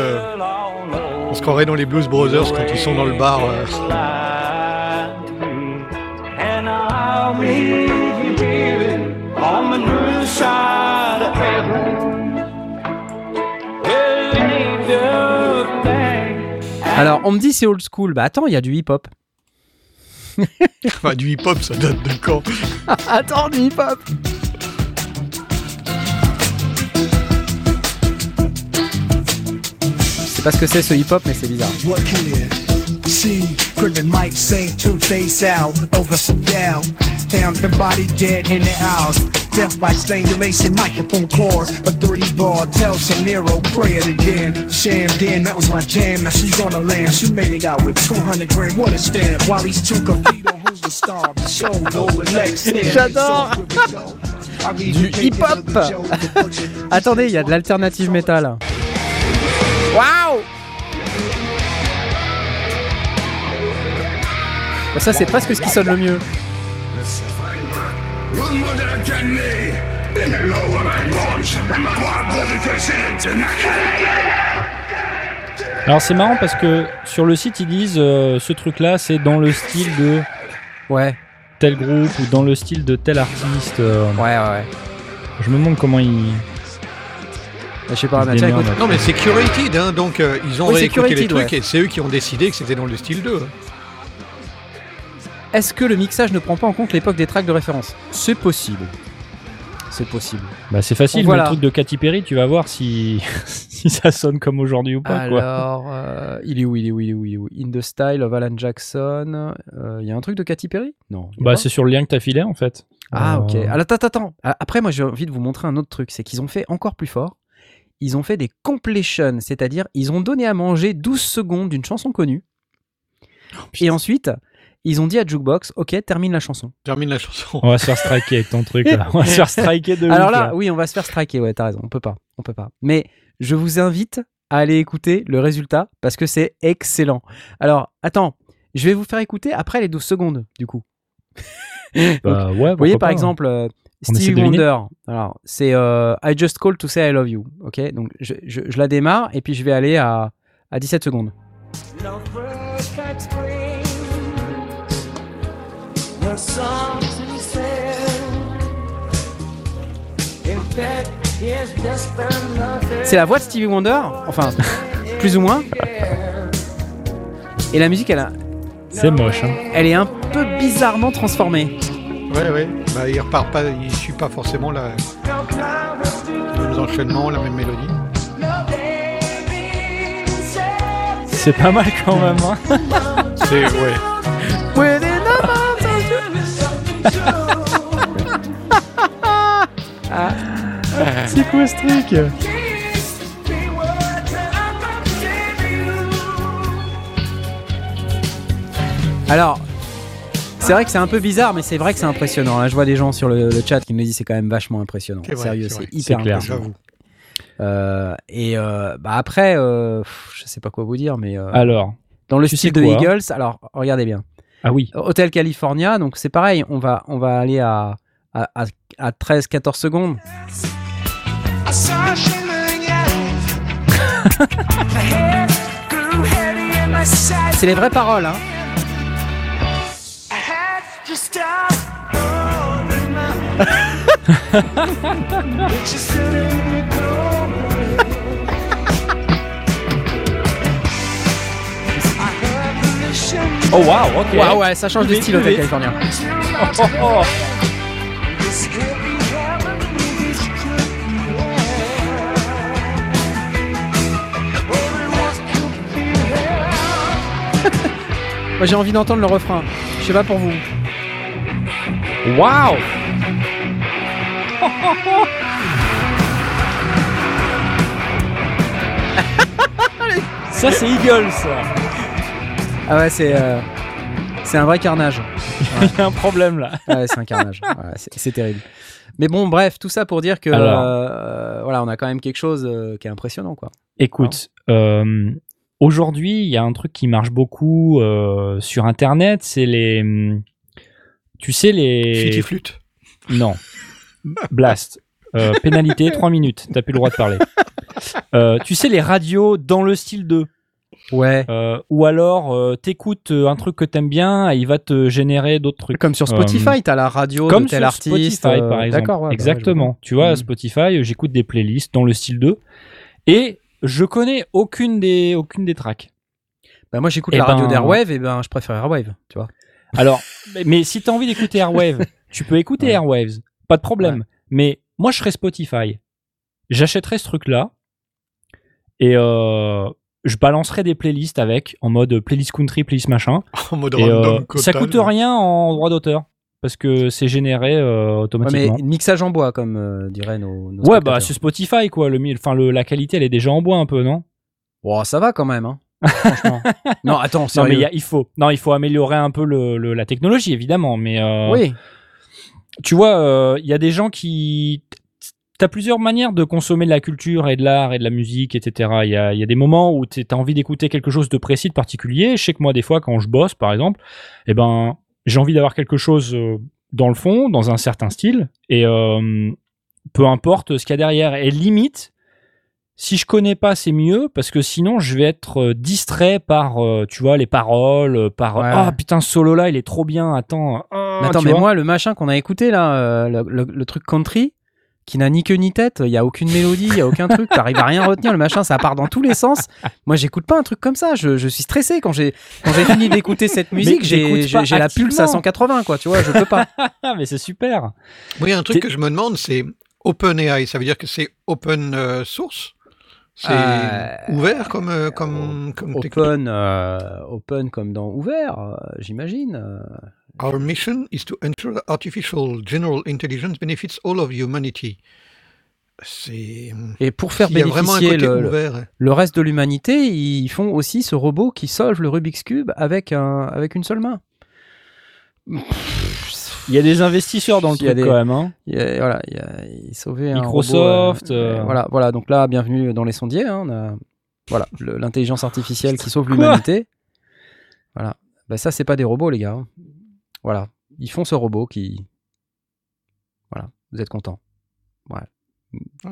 S2: On se croirait dans les Blues Brothers quand ils sont dans le bar. euh.
S7: And I'll meet you,
S1: Alors, on me dit c'est old school. Bah attends, il y a du hip-hop.
S2: Enfin, du hip-hop, ça date de quand?
S1: Attends, du hip-hop Je sais pas ce que c'est ce hip-hop, mais c'est bizarre.
S8: Might say two face out over some gal. Found the body dead in the house. Death by strangulation, microphone cords. A dirty tells Nero, pray it again. Sham Dan, that was my jam. Now she's on the land. She made it out with 200 grand. What a stamp. While he's too confused on who's the star. The show, no.
S1: J'adore. Du hip-hop. Attendez, il y a de l'alternative métal. Bah, Ça, c'est presque ce qui sonne le mieux.
S3: Alors c'est marrant parce que sur le site ils disent euh, ce truc là c'est dans le style de
S1: Ouais,
S3: tel groupe ou dans le style de tel artiste. euh,
S1: ouais, ouais. ouais.
S3: Je me demande comment ils.
S1: Bah, Je sais pas, écoute.
S2: Non, mais c'est curated, hein, donc euh, ils ont
S1: Oui,
S2: réécouté les trucs
S1: ouais.
S2: et c'est eux qui ont décidé que c'était dans le style 2.
S1: Est-ce que le mixage ne prend pas en compte l'époque des tracks de référence C'est possible. C'est possible.
S3: Bah c'est facile,
S1: voilà.
S3: le truc de Katy Perry, tu vas voir si, si ça sonne comme aujourd'hui ou pas. Quoi.
S1: Alors, euh, il est où Il est où Il est où Il est où? In the Style of Alan Jackson. Euh, Il y a un truc de Katy Perry? Non.
S3: Bah c'est sur le lien que t'as filé en fait.
S1: Ah, ok.
S3: Euh,
S1: Alors, attends, attends, attends. Après, moi, j'ai envie de vous montrer un autre truc. C'est qu'ils ont fait encore plus fort. Ils ont fait des completions, c'est-à-dire, ils ont donné à manger 12 secondes d'une chanson connue. et ensuite, ils ont dit à Jukebox, ok, termine la chanson.
S2: Termine la chanson.
S3: On va se faire striker avec ton truc là. On va se faire striker de
S1: Alors
S3: ouf,
S1: là, oui, on va se faire striker, ouais, t'as raison, on peut pas, on peut pas. Mais je vous invite à aller écouter le résultat parce que c'est excellent. Alors, attends, je vais vous faire écouter après les 12 secondes, du coup.
S3: Bah, ouais,
S1: Vous voyez,
S3: pourquoi
S1: par
S3: pas.
S1: exemple, euh,
S3: deviner
S1: Wonder. Alors, c'est euh, I just called to say I love you. Ok, donc je, je- je la démarre et puis je vais aller à, à 17 secondes. C'est la voix de Stevie Wonder, enfin, plus ou moins. Et la musique, elle, a-
S3: C'est moche. Hein.
S1: elle est un peu bizarrement transformée.
S2: Ouais, ouais. Bah, il repart pas, il suit pas forcément la, les mêmes enchaînements, la même mélodie.
S3: C'est pas mal quand même. Hein.
S2: C'est, ouais.
S3: C'est quoi ce truc?
S1: Alors, c'est vrai que c'est un peu bizarre, mais c'est vrai que c'est impressionnant. Là, je vois des gens sur le, le chat qui me disent c'est quand même vachement impressionnant.
S2: Vrai,
S1: Sérieux,
S2: c'est
S1: hyper
S3: clair.
S1: impressionnant.
S2: J'avoue.
S1: Euh, et euh, bah après, euh, pff, je sais pas quoi vous dire, mais euh,
S3: Alors,
S1: dans le style de Eagles, alors regardez bien.
S3: Ah oui.
S1: Hotel California, donc c'est pareil, on va, aller à, à, à- à 13-14 secondes. C'est les vraies paroles, hein.
S3: Oh waouh, ok.
S1: Ouais, ouais, ça change de style.
S3: Oh, oh.
S1: Moi j'ai envie d'entendre le refrain. Je sais pas pour vous.
S3: Waouh Ça c'est Eagle ça.
S1: Ah ouais, c'est euh, c'est un vrai carnage.
S3: Il y a un problème là.
S1: Ouais, c'est un carnage. Ouais, c'est terrible. Mais bon, bref, tout ça pour dire que
S3: Alors.
S1: euh, voilà, on a quand même quelque chose euh, qui est impressionnant, quoi.
S3: Écoute, euh, aujourd'hui, il y a un truc qui marche beaucoup euh, sur Internet, c'est les, hum, tu sais les,
S2: flûte.
S3: non, blast, Euh, pénalité 3 minutes, t'as plus le droit de parler. Euh, tu sais les radios dans le style 2
S1: Ouais.
S3: euh, ou alors euh, t'écoutes euh, un truc que t'aimes bien, et il va te générer d'autres trucs.
S1: Comme sur Spotify, t'as la radio
S3: comme
S1: de tel
S3: sur
S1: artiste.
S3: Spotify, par exemple.
S1: D'accord, ouais, bah ouais,
S3: Exactement. tu vois. Spotify, j'écoute des playlists dans le style 2 et je connais aucune des aucune des tracks.
S1: Bah, moi, j'écoute
S3: Eh
S1: la radio
S3: ben-
S1: d'Airwave, et ben, je préfère Airwave, tu vois.
S3: Alors, mais, mais si t'as envie d'écouter Airwave, tu peux écouter
S1: Ouais.
S3: Airwaves, pas de problème. Mais moi, je serais Spotify. J'achèterais ce truc-là et euh, je balancerais des playlists avec en mode playlist country, playlist machin.
S2: En mode
S3: Et euh,
S2: random.
S3: ça coûte rien en droit d'auteur parce que c'est généré euh,
S1: Ouais,
S3: automatiquement.
S1: mais mixage en bois, comme euh, diraient nos. nos
S3: Ouais, bah c'est Spotify quoi. Le, enfin, le, la qualité, elle est déjà en bois un peu, non?
S1: Oh, ça va quand même, hein. Franchement. non, attends,
S3: Non,
S1: sérieux.
S3: mais il y a- il faut, non, il faut améliorer un peu le, le- la technologie, évidemment. Mais euh,
S1: Oui.
S3: tu vois, euh, il y a des gens qui. T'as plusieurs manières de consommer de la culture et de l'art et de la musique, etc. Il y a, il y a des moments où t'as envie d'écouter quelque chose de précis, de particulier. Je sais que moi, des fois, quand je bosse, par exemple, eh ben, j'ai envie d'avoir quelque chose euh, dans le fond, dans un certain style, et euh, peu importe ce qu'il y a derrière. Et limite, si je connais pas, c'est mieux, parce que sinon, je vais être euh, distrait par, tu vois, les paroles, par
S1: Ouais.
S3: ah putain, ce solo là, il est trop bien. Attends, ah,
S1: Mais attends, mais moi, le machin qu'on a écouté là, le, le- le truc country, qui n'a ni queue ni tête, il y a aucune mélodie, il y a aucun truc, t'arrives à rien retenir, le machin, ça part dans tous les sens. Moi, j'écoute pas un truc comme ça, je, je suis stressé quand j'ai quand j'ai fini d'écouter cette musique, j'ai la pulse à
S3: activement.
S1: 180 quoi, tu vois, je peux pas.
S3: Mais c'est super.
S2: Oui, il y a un truc que je me demande, c'est OpenAI. Ça veut dire que c'est open euh, source? C'est
S1: Euh,
S2: ouvert comme, euh, comme, comme
S1: Open, euh, open comme dans ouvert, euh, j'imagine.
S2: Our mission is to ensure that artificial general intelligence benefits all of humanity. C'est.
S1: Et pour faire bénéficier le, le-
S2: ouvert.
S1: le reste de l'humanité, ils font aussi ce robot qui solve le Rubik's Cube avec, un, avec une seule main.
S3: Il y a des investisseurs dans le
S1: Il y a
S3: truc
S1: des-
S3: quand même. Hein.
S1: Il y a- voilà, il, y a, il sauvait un
S3: Microsoft,
S1: robot, euh,
S3: euh.
S1: voilà, voilà, donc là, bienvenue dans les sondiers. hein, on a, voilà, l'intelligence artificielle qui sauve l'humanité. Voilà. Ben, ça, c'est pas des robots, les gars. Voilà. Ils font ce robot qui. Voilà. Vous êtes contents.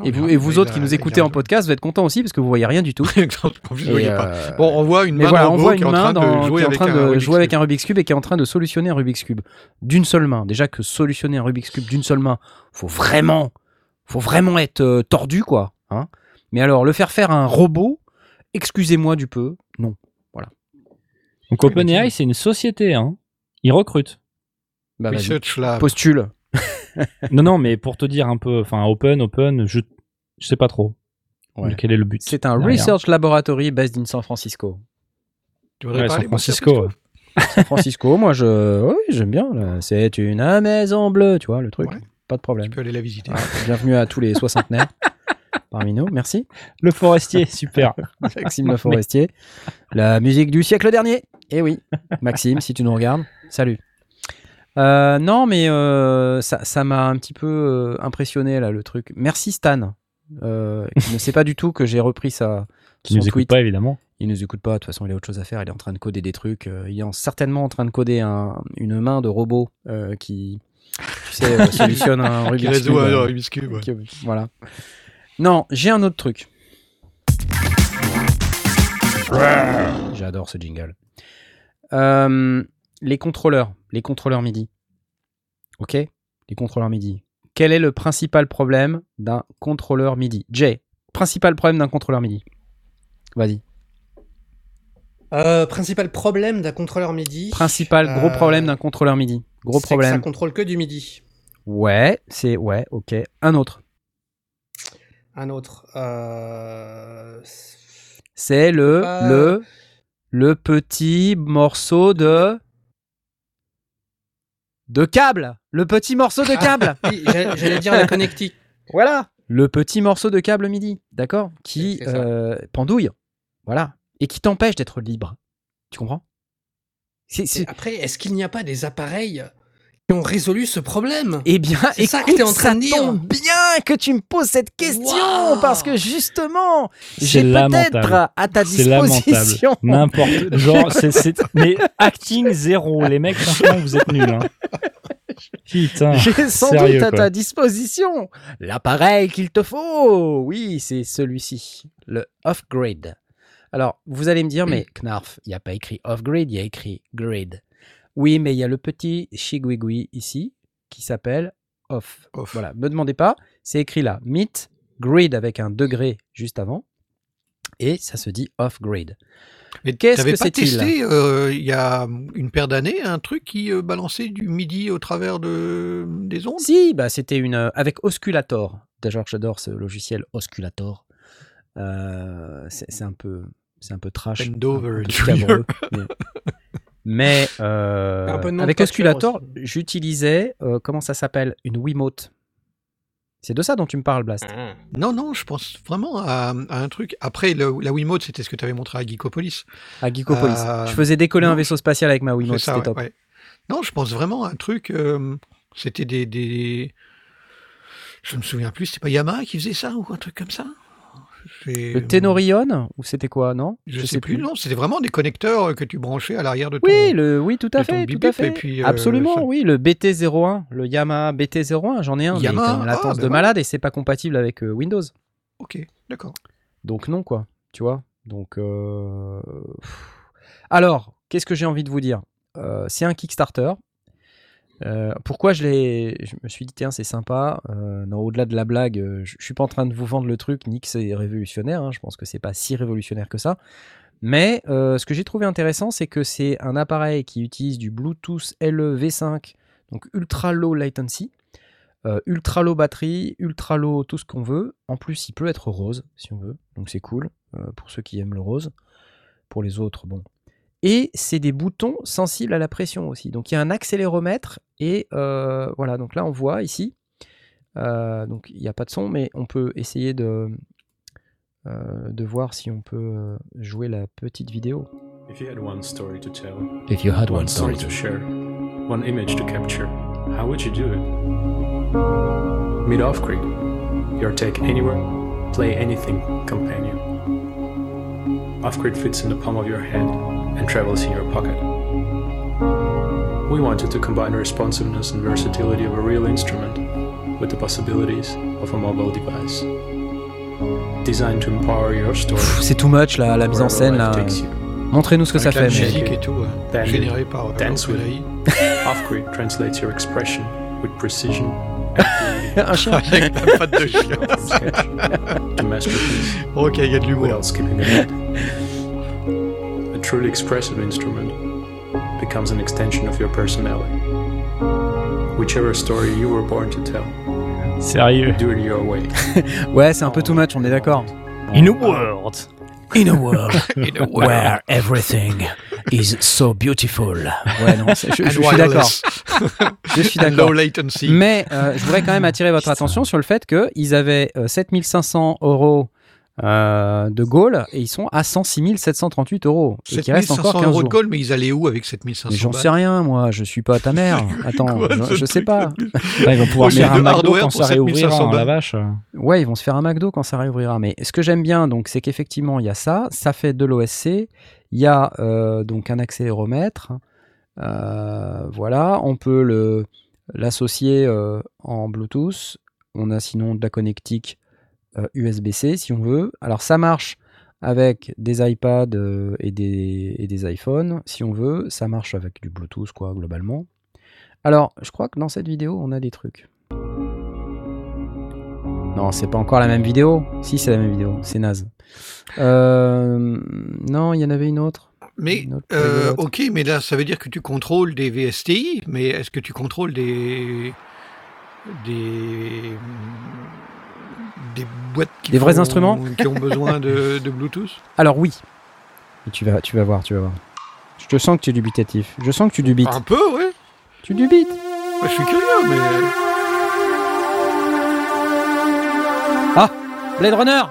S1: Et vous, et vous autres qui nous écoutez en podcast, vous êtes contents aussi parce que vous voyez rien du tout.
S2: En plus, vous voyez pas.
S1: euh,
S2: Bon, on voit une main
S1: voilà, on voit
S2: qui
S1: une
S2: est en
S1: main
S2: train
S1: dans-
S2: de jouer
S1: qui est en
S2: avec
S1: train
S2: un
S1: de
S2: Rubik's
S1: jouer avec
S2: Cube.
S1: un Rubik's Cube et qui est en train de solutionner un Rubik's Cube d'une seule main. Déjà que solutionner un Rubik's Cube d'une seule main, faut vraiment, faut vraiment être euh, tordu quoi. Hein Mais alors le faire faire à un robot, excusez-moi du peu, non.
S3: Donc OpenAI, c'est une société. Hein. Ils recrutent.
S1: Bah.
S2: Research Lab.
S1: Postule.
S3: non, non, mais pour te dire un peu, enfin, Open, Open, je, je sais pas trop.
S1: Ouais.
S3: Quel est le but
S1: C'est un
S3: derrière.
S1: research laboratory based in San Francisco.
S2: Tu voudrais
S3: Ouais, San Francisco.
S1: San Francisco, moi je, oui, j'aime bien. C'est une maison bleue, tu vois le truc.
S2: Ouais.
S1: Pas de
S2: Tu
S1: problème.
S2: peux aller la visiter.
S1: Voilà. Bienvenue à tous les soixantenaires parmi nous. Merci.
S3: Le forestier, super.
S1: Maxime Le Forestier. La musique du siècle dernier. Eh oui, Maxime, si tu nous regardes, salut. Euh, non, mais euh, ça ça m'a un petit peu euh, impressionné là le truc. Merci Stan. Euh, il ne sait pas du tout que j'ai repris sa
S3: Qui nous écoute pas, évidemment.
S1: Il nous écoute pas. De toute façon, il a autre chose à faire. Il est en train de coder des trucs. Il est en- certainement en train de coder un- une main de robot qui, tu sais, solutionne un Rubik's Cube,
S2: un Rubik's Cube. ouais.
S1: qui- voilà. Non, j'ai un autre truc. J'adore ce jingle. Les contrôleurs, les contrôleurs MIDI. Ok? Les contrôleurs MIDI. Quel est le principal problème d'un contrôleur MIDI? Jay, principal problème d'un contrôleur MIDI. Vas-y.
S4: Euh, principal problème d'un contrôleur MIDI.
S1: Principal gros
S4: euh,
S1: problème d'un contrôleur MIDI. Gros
S4: c'est que Ça
S1: problème.
S4: contrôle que du MIDI.
S1: Ouais, c'est ouais, ok. Un autre.
S4: Un autre. Euh...
S1: C'est le le petit morceau de de câble. Le petit morceau de câble.
S4: Oui, j'allais dire la connectique.
S1: voilà. Le petit morceau de câble MIDI, d'accord Qui euh, pendouille. Voilà. Et qui t'empêche d'être libre. Tu comprends?
S4: Après, est-ce qu'il n'y a pas des appareils qui ont résolu ce problème?
S1: Eh bien,
S4: C'est ça que
S1: écoute,
S4: t'es en train de dire.
S1: tombe bien que tu me poses cette question parce que justement, j'ai peut-être à ta disposition.
S3: N'importe. Genre, c'est, mais acting zéro. Les mecs, franchement, vous êtes nuls. Hein. Putain.
S1: J'ai sans
S3: Sérieux,
S1: doute à
S3: quoi.
S1: ta disposition l'appareil qu'il te faut. Oui, c'est celui-ci, le off-grid. Alors, vous allez me dire, mais Knarf, il n'y a pas écrit off-grid, il y a écrit grid. Oui, mais il y a le petit chiguigui ici qui s'appelle off.
S2: Off.
S1: Voilà, me demandez pas, c'est écrit là, meet grid avec un degré juste avant. Et ça se dit off-grid.
S2: Mais
S1: Qu'est-ce que c'est-il
S2: testé euh, il y a une paire d'années un truc qui euh, balançait du MIDI au travers de, des ondes?
S1: Si, bah c'était une euh, avec Osculator. D'ailleurs, j'adore ce logiciel Osculator. C'est c'est un peu, c'est un peu trash,
S2: over,
S1: un peu mais, mais, euh, avec Osculator, j'utilisais euh, comment ça s'appelle? Une Wiimote. C'est de ça dont tu me parles, Blast.
S2: Non, non, je pense vraiment à, à un truc. Après, le- la Wiimote, c'était ce que tu avais montré à Geekopolis.
S1: À Geekopolis.
S2: Euh,
S1: je faisais décoller un vaisseau spatial avec ma Wiimote, c'était
S2: ouais,
S1: top.
S2: ouais. Non, je pense vraiment à un truc. euh, c'était des, des. Je me souviens plus, c'était pas Yamaha qui faisait ça ou un truc comme ça?
S1: Le Tenorion ou c'était quoi, non?
S2: Je, sais plus, non, c'était vraiment des connecteurs euh, que tu branchais à l'arrière de ton.
S1: Oui, le, oui, tout à fait, tout à fait.
S2: et puis, euh,
S1: Absolument,
S2: ça-
S1: oui, le BT01, le Yamaha BT01, j'en ai un, mais
S2: Yamaha,
S1: il a une latence
S2: ah,
S1: de
S2: ben
S1: malade et c'est pas compatible avec euh, Windows.
S2: Ok, d'accord.
S1: Donc non, quoi, tu vois. Donc, euh, alors, qu'est-ce que j'ai envie de vous dire? Euh, C'est un Kickstarter. Euh, pourquoi je l'ai Je me suis dit tiens c'est sympa. Euh, non au-delà de la blague, euh, je, je suis pas en train de vous vendre le truc ni que c'est révolutionnaire. hein, je pense que c'est pas si révolutionnaire que ça. Mais ce que j'ai trouvé intéressant, c'est que c'est un appareil qui utilise du Bluetooth LE V5, donc ultra low latency, ultra low batterie, ultra low tout ce qu'on veut. En plus, il peut être rose si on veut, donc c'est cool pour ceux qui aiment le rose. Pour les autres, bon. Et c'est des boutons sensibles à la pression aussi. Donc il y a un accéléromètre et euh, voilà. Donc là on voit ici. euh, donc il n'y a pas de son, mais on peut essayer de euh, de voir si on peut jouer la petite vidéo.
S9: If you had one story to tell,
S1: If you had
S9: one story to share, one image to capture, how would you do it? Meet Off-Grid, your take anywhere, play anything companion. Off-Grid fits in the palm of your hand and travels in your pocket. We wanted to combine the responsiveness and versatility of a real instrument with the possibilities of a mobile device. Designed to empower your story.
S1: C'est too much la, la mise en
S9: wherever
S1: scène
S9: life
S1: là.
S9: takes you.
S1: Montrez-nous ce que ça
S2: Avec la
S1: fait. mais-
S2: musique et tout, ouais.
S9: Then
S2: généré par euh,
S9: dance with
S2: OpenAI.
S9: Off-Grid translates your expression with precision
S1: Un chien.
S2: Avec la patte de chien.
S9: from sketch to masterpiece
S2: Ok, il y a de l'humour.
S9: Truly expressive instrument becomes an extension of your personality. Whichever story you were born to tell,
S3: Sérieux?
S9: do it your way.
S1: Ouais, c'est un peu too much, on est d'accord.
S3: In a world.
S1: In a world where everything is so beautiful. Ouais, non, je, je
S2: And
S1: suis d'accord. Je suis d'accord.
S2: low latency.
S1: Mais euh, je voudrais quand même attirer votre attention sur le fait qu'ils avaient euh, 7500 euros euh, de goal et ils sont à 106 738 euros. Et qu'il reste encore
S2: 7500
S1: 15
S2: euros
S1: jours.
S2: de gold, mais ils allaient où avec 7500
S1: Mais j'en sais rien, moi, je suis pas ta mère. Attends,
S2: Quoi,
S1: je, sais pas.
S3: Là, ils vont pouvoir faire un McDo quand ça réouvrira,
S2: 7500
S3: hein, la vache.
S1: Ouais, ils vont se faire un McDo quand ça réouvrira. Mais ce que j'aime bien, donc, c'est qu'effectivement, il y a ça. Ça fait de l'OSC. Il y a euh, donc un accéléromètre. Euh, voilà, on peut le l'associer en Bluetooth. On a sinon de la connectique USB-C si on veut. Alors ça marche avec des iPads euh, et, des, et des iPhones si on veut. Ça marche avec du Bluetooth quoi globalement. Alors je crois que dans cette vidéo on a des trucs. Non, c'est pas encore la même vidéo. Si, c'est la même vidéo. C'est naze. Euh, non, il y en avait une autre.
S2: Mais,
S1: Une autre
S2: euh,
S1: rigolote.
S2: ok, mais là, ça veut dire que tu contrôles des VSTI, mais est-ce que tu contrôles des. des. Des boîtes qui
S1: Des vrais
S2: font-
S1: instruments
S2: qui ont besoin de, de Bluetooth?
S1: Alors oui. Tu vas, tu vas voir, tu vas voir. Je te sens que tu es dubitatif. Je sens que tu dubites.
S2: Un peu, ouais.
S1: Tu dubites.
S2: Ouais, je suis curieux, mais.
S1: Blade Runner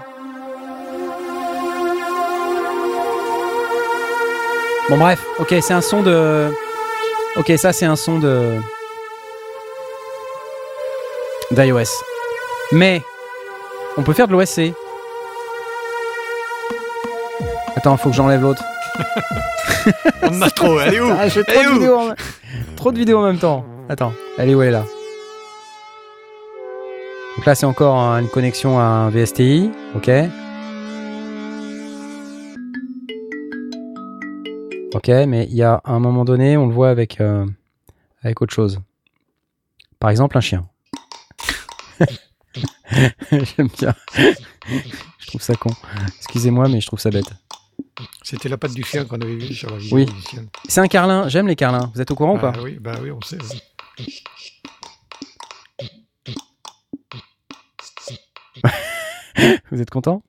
S1: Bon bref, ok, c'est un son de... Ok, ça c'est un son de... d'iOS. Mais, on peut faire de l'OSC. Attends, faut que j'enlève l'autre.
S2: On en a trop, elle est où?
S1: Ah, j'ai trop, de
S2: où?
S1: vidéos en... trop de vidéos en même temps. Attends, elle est où elle est là? Donc là c'est encore un- une connexion à un VSTI, ok? Ok, mais il y a un moment donné, on le voit avec, euh, avec autre chose. Par exemple, un chien. J'aime bien. je trouve ça con. Excusez-moi, mais je trouve ça bête.
S2: C'était la patte du chien qu'on avait vu sur la vidéo
S1: Oui. C'est un carlin, j'aime les carlins. Vous êtes au courant ou
S2: Bah
S1: pas
S2: oui, bah oui, on sait.
S1: Vous êtes content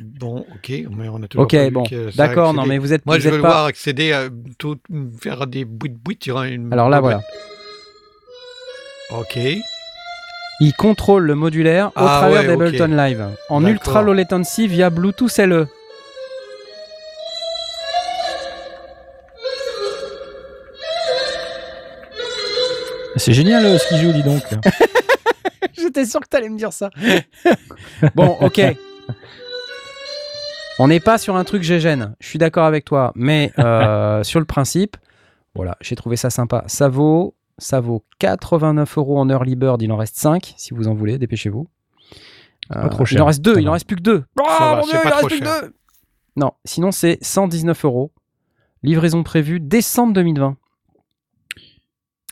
S2: Bon, ok, mais on a toujours
S1: Ok,
S2: pas
S1: bon. D'accord, non mais vous êtes,
S2: Moi,
S1: vous
S2: je veux le voir accéder à tout, faire des y aura une.
S1: Alors là, voilà.
S2: Ok.
S1: Il contrôle le modulaire au
S2: Ah
S1: travers
S2: ouais,
S1: d'Ableton. Live en ultra low latency via Bluetooth. LE.
S3: C'est génial euh, ce qu'il joue, dis donc.
S1: J'étais sûr que t'allais me dire ça. bon, ok. On n'est pas sur un truc gégène. Je suis d'accord avec toi, mais euh, sur le principe, voilà, j'ai trouvé ça sympa. Ça vaut, ça vaut 89 euros en early bird. Il en reste 5 si vous en voulez. Dépêchez-vous. Euh, Il en reste deux.
S3: Ça
S1: Il en reste plus que deux. Oh,
S2: va,
S1: mon
S2: c'est
S1: Dieu,
S2: pas
S1: il en
S2: trop
S1: reste plus que
S2: cher.
S1: deux. Non, sinon c'est 119 euros. Livraison prévue décembre 2020.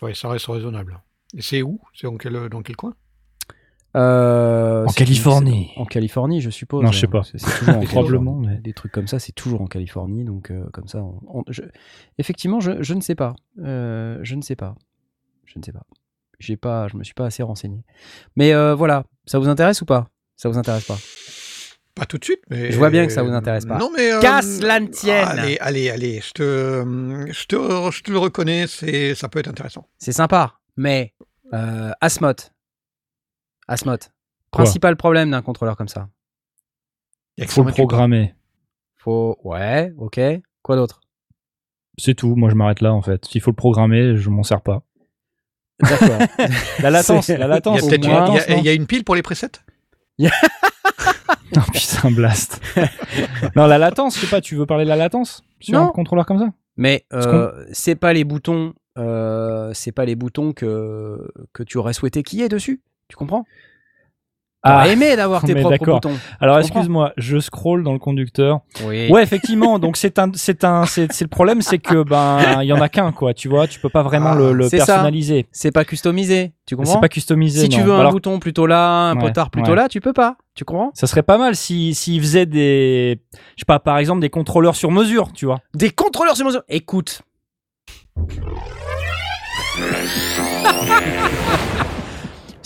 S2: Ouais, ça reste raisonnable. Et c'est où? C'est dans quel, dans quel coin?
S1: Euh,
S3: En Californie.
S1: En Californie, je suppose.
S3: Non, je sais pas.
S1: C'est toujours en
S3: Probablement,
S1: Californie.
S3: mais-
S1: Des trucs comme ça, c'est toujours en Californie. Donc, euh, comme ça, on- on- je- effectivement, je, je ne sais pas. Euh, je ne sais pas. Je ne sais pas. J'ai pas. Je me suis pas assez renseigné. Mais euh, voilà. Ça vous intéresse ou pas? Ça vous intéresse pas?
S2: Pas tout de suite, mais.
S1: Je vois bien que ça vous intéresse pas.
S2: Non, mais. euh,
S1: Qu'à cela ne tienne.
S2: Allez, allez, allez. Je te, je te, je te le reconnais, c'est, ça peut être intéressant.
S1: C'est sympa, mais euh, Asmoth. Asmoth.
S3: Quoi?
S1: Principal problème d'un contrôleur comme ça.
S2: Il
S3: Faut le
S2: 128 pas.
S3: programmer.
S1: Faut. Ouais, ok. Quoi d'autre?
S3: C'est tout. Moi, je m'arrête là, en fait. S'il faut le programmer, je m'en sers pas.
S1: D'accord.
S3: La latence, la
S2: Il
S3: latence.
S2: y a
S3: au
S2: peut-être
S3: moins,
S2: une, il y a-
S3: non
S2: y une pile pour les presets?
S3: Oh putain, blast. non, la latence, je sais pas, tu veux parler de la latence sur
S1: Non.
S3: un contrôleur comme ça?
S1: Mais euh, c'est pas les boutons, euh, c'est pas les boutons que que tu aurais souhaité qu'il y ait dessus. Tu comprends? T'aurais aimé d'avoir tes
S3: Ah.
S1: propres
S3: d'accord.
S1: boutons.
S3: Alors excuse-moi, je scroll dans le conducteur.
S1: Oui.
S3: Ouais, effectivement. Donc c'est un, c'est un, c'est le problème, c'est que ben il y en a qu'un quoi. Tu vois, tu peux pas vraiment
S2: Ah,
S3: le,
S1: ça.
S3: personnaliser.
S1: C'est pas customisé. Tu comprends
S3: C'est pas customisé.
S1: Si tu veux un
S3: Alors,
S1: bouton plutôt là, un
S3: Ouais,
S1: potard plutôt
S3: ouais.
S1: là, tu peux pas. Tu comprends
S3: ça serait pas mal si s'ils faisaient des, je sais pas, par exemple des contrôleurs sur mesure, tu vois.
S1: Des contrôleurs sur mesure. Écoute.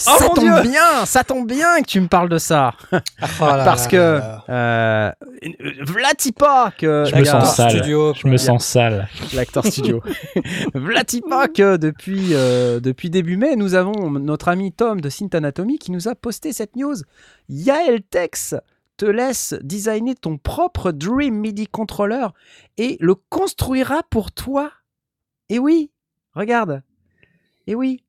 S1: Ça
S3: Oh mon
S1: tombe
S3: Dieu
S1: bien, ça tombe bien que tu me parles de ça.
S4: Oh là
S1: Parce
S4: là
S1: que
S4: là
S1: euh, vlati pas que
S3: Je me sens sale.
S4: Studio,
S3: Je me sens sale.
S1: l'acteur studio. vlati pas que depuis euh, depuis début mai, nous avons notre ami Tom de Synth Anatomy qui nous a posté cette news. Yael Tex te laisse designer ton propre Dream MIDI controller et le construira pour toi. Et oui, regarde. Et oui,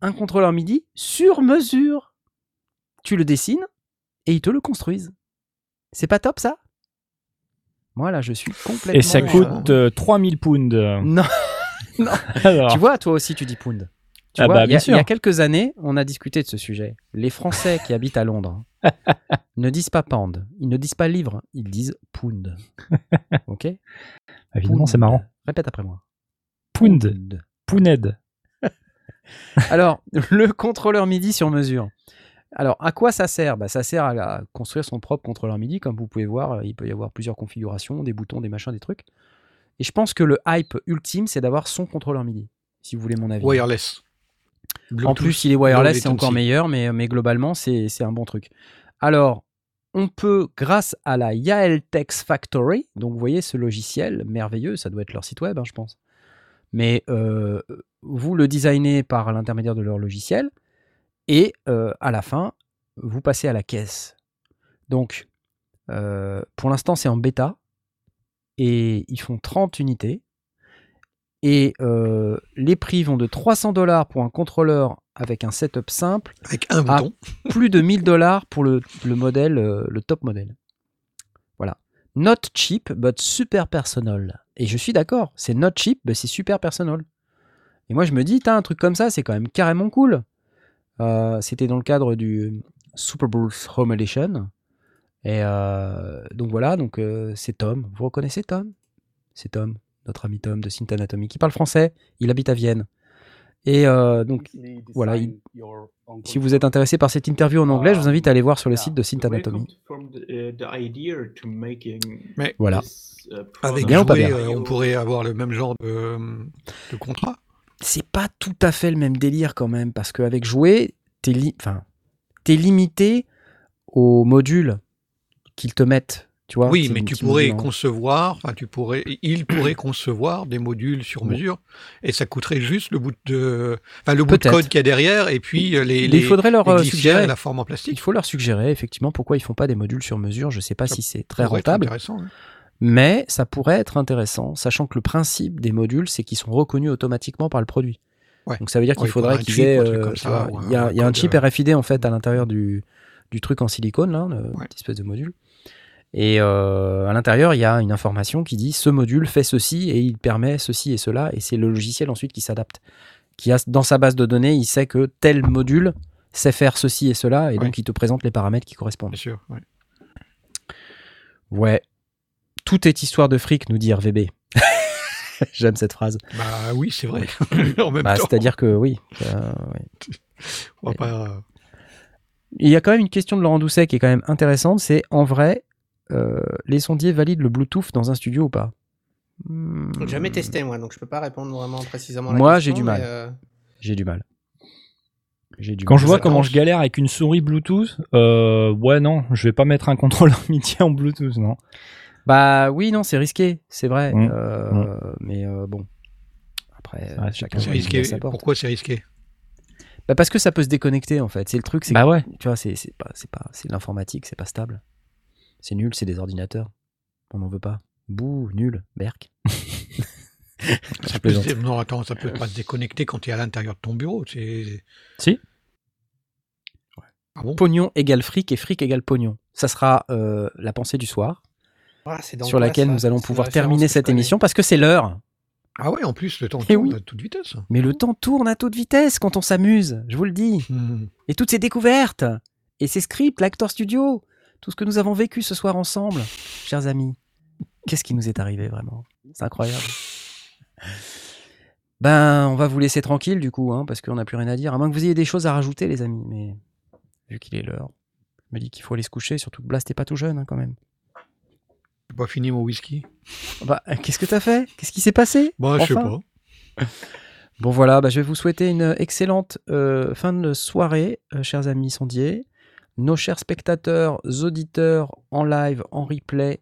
S1: un contrôleur MIDI sur mesure. Tu le dessines et ils te le construisent. C'est pas top ça? Moi là, je suis complètement.
S3: Et ça coûte euh, 3000 pounds.
S1: Non,
S3: Alors,
S1: tu vois, toi aussi tu dis pound. Tu
S3: Ah
S1: vois,
S3: bah,
S1: il y, a-
S3: bien sûr.
S1: il y a quelques années, on a discuté de ce sujet. Les Français qui habitent à Londres ne disent pas pound, ils ne disent pas livre, ils disent pound. Ok?
S3: Évidemment,
S1: Pound.
S3: c'est marrant.
S1: Répète après moi.
S3: Pound. Pouned.
S1: Alors, le contrôleur MIDI sur mesure. Alors, à quoi ça sert? Bah, Ça sert à, à construire son propre contrôleur MIDI. Comme vous pouvez voir, euh, il peut y avoir plusieurs configurations, des boutons, des machins, des trucs. Et je pense que le hype ultime, c'est d'avoir son contrôleur MIDI, si vous voulez mon avis.
S2: Wireless.
S1: En plus, il est wireless, c'est encore meilleur, mais, mais globalement, c'est un bon truc. Alors, on peut, grâce à la Yael Tex Factory, donc vous voyez ce logiciel merveilleux, ça doit être leur site web, hein, je pense. Mais euh, vous le designez par l'intermédiaire de leur logiciel, et euh, à la fin, vous passez à la caisse. Donc, euh, pour l'instant, c'est en bêta, et ils font 30 unités. Et les prix vont de 300 dollars pour un contrôleur avec un setup simple
S2: Avec un bouton.
S1: plus de 1000 dollars pour le, le modèle, le top modèle. Not cheap, but super personal. Et je suis d'accord, c'est not cheap, mais c'est super personal. Et moi, je me dis, un truc comme ça, c'est quand même carrément cool. Euh, C'était dans le cadre du Super Bowl Home Edition. Et euh, donc voilà, donc euh, c'est Tom. Vous reconnaissez Tom? C'est Tom, notre ami Tom de Synth Anatomy, qui parle français. Il habite à Vienne. Et euh, donc, voilà, il- si vous êtes intéressé par cette interview en anglais, je vous invite à aller voir sur le site de Synth Anatomy.
S2: Mais
S1: Voilà.
S2: avec
S1: Bien ou pas
S2: jouer,
S1: bien
S2: euh, on pourrait avoir le même genre de, de contrat.
S1: C'est pas tout à fait le même délire quand même, parce qu'avec jouer, t'es li- enfin, t'es limité aux modules qu'ils te mettent. Tu vois,
S2: oui, mais tu pourrais
S1: modules
S2: concevoir, enfin, tu pourrais, il pourrait concevoir des modules sur
S1: Bon.
S2: mesure, et ça coûterait juste le bout de, enfin, le bout de code qu'il y a derrière, et puis euh, les, les,
S1: il faudrait leur
S2: les
S1: euh, suggérer.
S2: la forme en
S1: Il
S2: plastique.
S1: faut leur suggérer effectivement pourquoi ils font pas des modules sur mesure. Je sais pas
S2: Ça
S1: si c'est très rentable,
S2: intéressant, hein.
S1: mais ça pourrait être intéressant, sachant que le principe des modules, c'est qu'ils sont reconnus automatiquement par le produit.
S2: Ouais.
S1: Donc ça veut dire qu'il
S2: Ouais, il faudrait
S1: qu'ils aient, euh, il y a,
S2: un
S1: il y a un
S2: code,
S1: chip RFID en fait à l'intérieur du, du truc en silicone là,
S2: Ouais.
S1: petit espèce de module. Et euh, à l'intérieur, il y a une information qui dit ce module fait ceci et il permet ceci et cela, et c'est le logiciel ensuite qui s'adapte. Qui a dans sa base de données, il sait que tel module sait faire ceci et cela, et
S2: Ouais.
S1: donc il te présente les paramètres qui correspondent.
S2: Bien sûr. ouais.
S1: Ouais. Tout est histoire de fric, nous dit RVB. J'aime cette phrase.
S2: Bah oui, c'est vrai.
S1: Bah, C'est-à-dire que oui. euh,
S2: on va pas-
S1: Il y a quand même une question de Laurent Doucet qui est quand même intéressante, c'est en vrai, euh, les sondiers valident le Bluetooth dans un studio ou pas Hmm,
S4: J'ai jamais testé moi, donc je peux pas répondre vraiment précisément. À la
S1: Moi,
S4: question,
S1: j'ai du mal.
S4: mais, euh,
S1: J'ai du mal. J'ai du
S3: Quand
S1: mal
S3: je vois comment je galère avec une souris Bluetooth, euh, ouais, non, je vais pas mettre un contrôleur métier en Bluetooth, non.
S1: Bah oui, non, c'est risqué, c'est vrai.
S3: Mm.
S1: Euh, Mais euh, bon. Après, chacun
S2: C'est risqué.
S1: midi à sa porte.
S2: Pourquoi c'est risqué?
S1: Bah parce que ça peut se déconnecter en fait. C'est le truc, c'est
S3: Bah ouais.
S1: tu vois, c'est c'est pas, c'est pas, c'est l'informatique, c'est pas stable. C'est nul, c'est des ordinateurs. On n'en veut pas. Bouh, nul, berk.
S2: Ça peut Non, attends, ça peut pas se déconnecter quand tu es à l'intérieur de ton bureau. C'est...
S3: Si.
S2: Ah bon?
S1: Pognon égale fric et fric égale pognon. Ça sera euh, la pensée du soir
S4: Ah,
S1: sur laquelle
S4: ça
S1: nous allons pouvoir terminer cette
S4: connais.
S1: émission parce que c'est l'heure.
S2: Ah ouais, en plus, le temps
S1: Eh
S2: tourne
S1: oui.
S2: à toute vitesse.
S1: Mais le temps tourne à toute vitesse quand on s'amuse, je vous le dis.
S2: Hmm.
S1: Et toutes ces découvertes, et ces scripts, l'acteur studio, tout ce que nous avons vécu ce soir ensemble, chers amis. Qu'est-ce qui nous est arrivé vraiment? C'est incroyable. Ben, on va vous laisser tranquille du coup, hein, parce qu'on n'a plus rien à dire. À moins que vous ayez des choses à rajouter, les amis. Mais vu qu'il est l'heure, je me dis qu'il faut aller se coucher. Surtout que Blast n'est pas tout jeune hein, quand même.
S2: J'ai pas fini mon whisky?
S1: Bah, qu'est-ce que t'as fait? Qu'est-ce qui s'est passé?
S2: Bah, je sais pas.
S1: Bon voilà, bah, je vais vous souhaiter une excellente euh, fin de soirée, euh, chers amis sondiers. Nos chers spectateurs, auditeurs en live, en replay,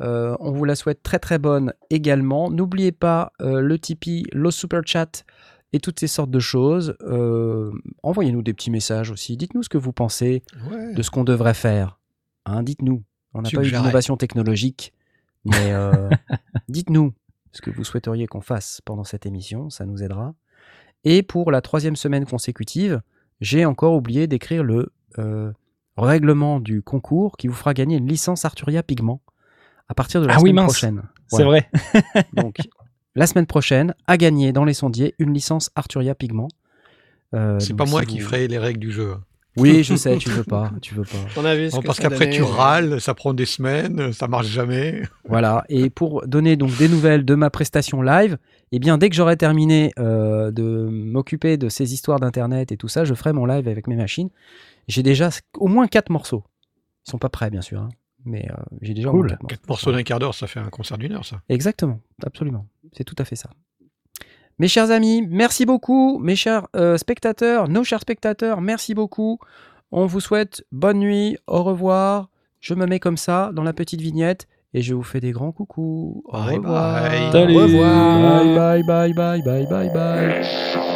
S1: euh, on vous la souhaite très très bonne également. N'oubliez pas euh, le Tipeee, le Super Chat et toutes ces sortes de choses. Euh, Envoyez-nous des petits messages aussi. Dites-nous ce que vous pensez
S2: Ouais.
S1: de ce qu'on devrait faire. Hein, dites-nous. On n'a pas eu d'innovation technologique, mais dites-nous ce que vous souhaiteriez qu'on fasse pendant cette émission, ça nous aidera. Et pour la troisième semaine consécutive, j'ai encore oublié d'écrire le règlement du concours qui vous fera gagner une licence Arturia Pigment à partir de la
S3: Ah oui,
S1: semaine
S3: mince.
S1: prochaine.
S3: C'est
S1: Voilà.
S3: vrai.
S1: Donc, la semaine prochaine, à gagner dans les sondiers une licence Arturia Pigment. Euh,
S2: C'est pas moi
S1: si
S2: qui
S1: vous-
S2: ferai les règles du jeu.
S1: Oui, je sais, tu veux pas, tu veux pas.
S4: On a vu ce
S2: Non,
S4: que
S2: parce qu'après tu râles, ça prend des semaines, ça marche jamais.
S1: Voilà. Et pour donner donc des nouvelles de ma prestation live, eh bien, dès que j'aurai terminé euh, de m'occuper de ces histoires d'internet et tout ça, je ferai mon live avec mes machines. J'ai déjà au moins quatre morceaux. Ils sont pas prêts, bien sûr, hein, mais euh, j'ai déjà au moins
S3: Cool.
S1: quatre morceaux.
S2: Quatre morceaux d'un quart d'heure, ça fait un concert d'une heure, ça.
S1: Exactement, absolument. C'est tout à fait ça. Mes chers amis, merci beaucoup. Mes chers euh, spectateurs, nos chers spectateurs, merci beaucoup. On vous souhaite bonne nuit, au revoir. Je me mets comme ça dans la petite vignette et je vous fais des grands coucous. Au
S2: Bye
S1: revoir.
S2: bye.
S1: Au revoir. Bye bye bye bye bye bye bye.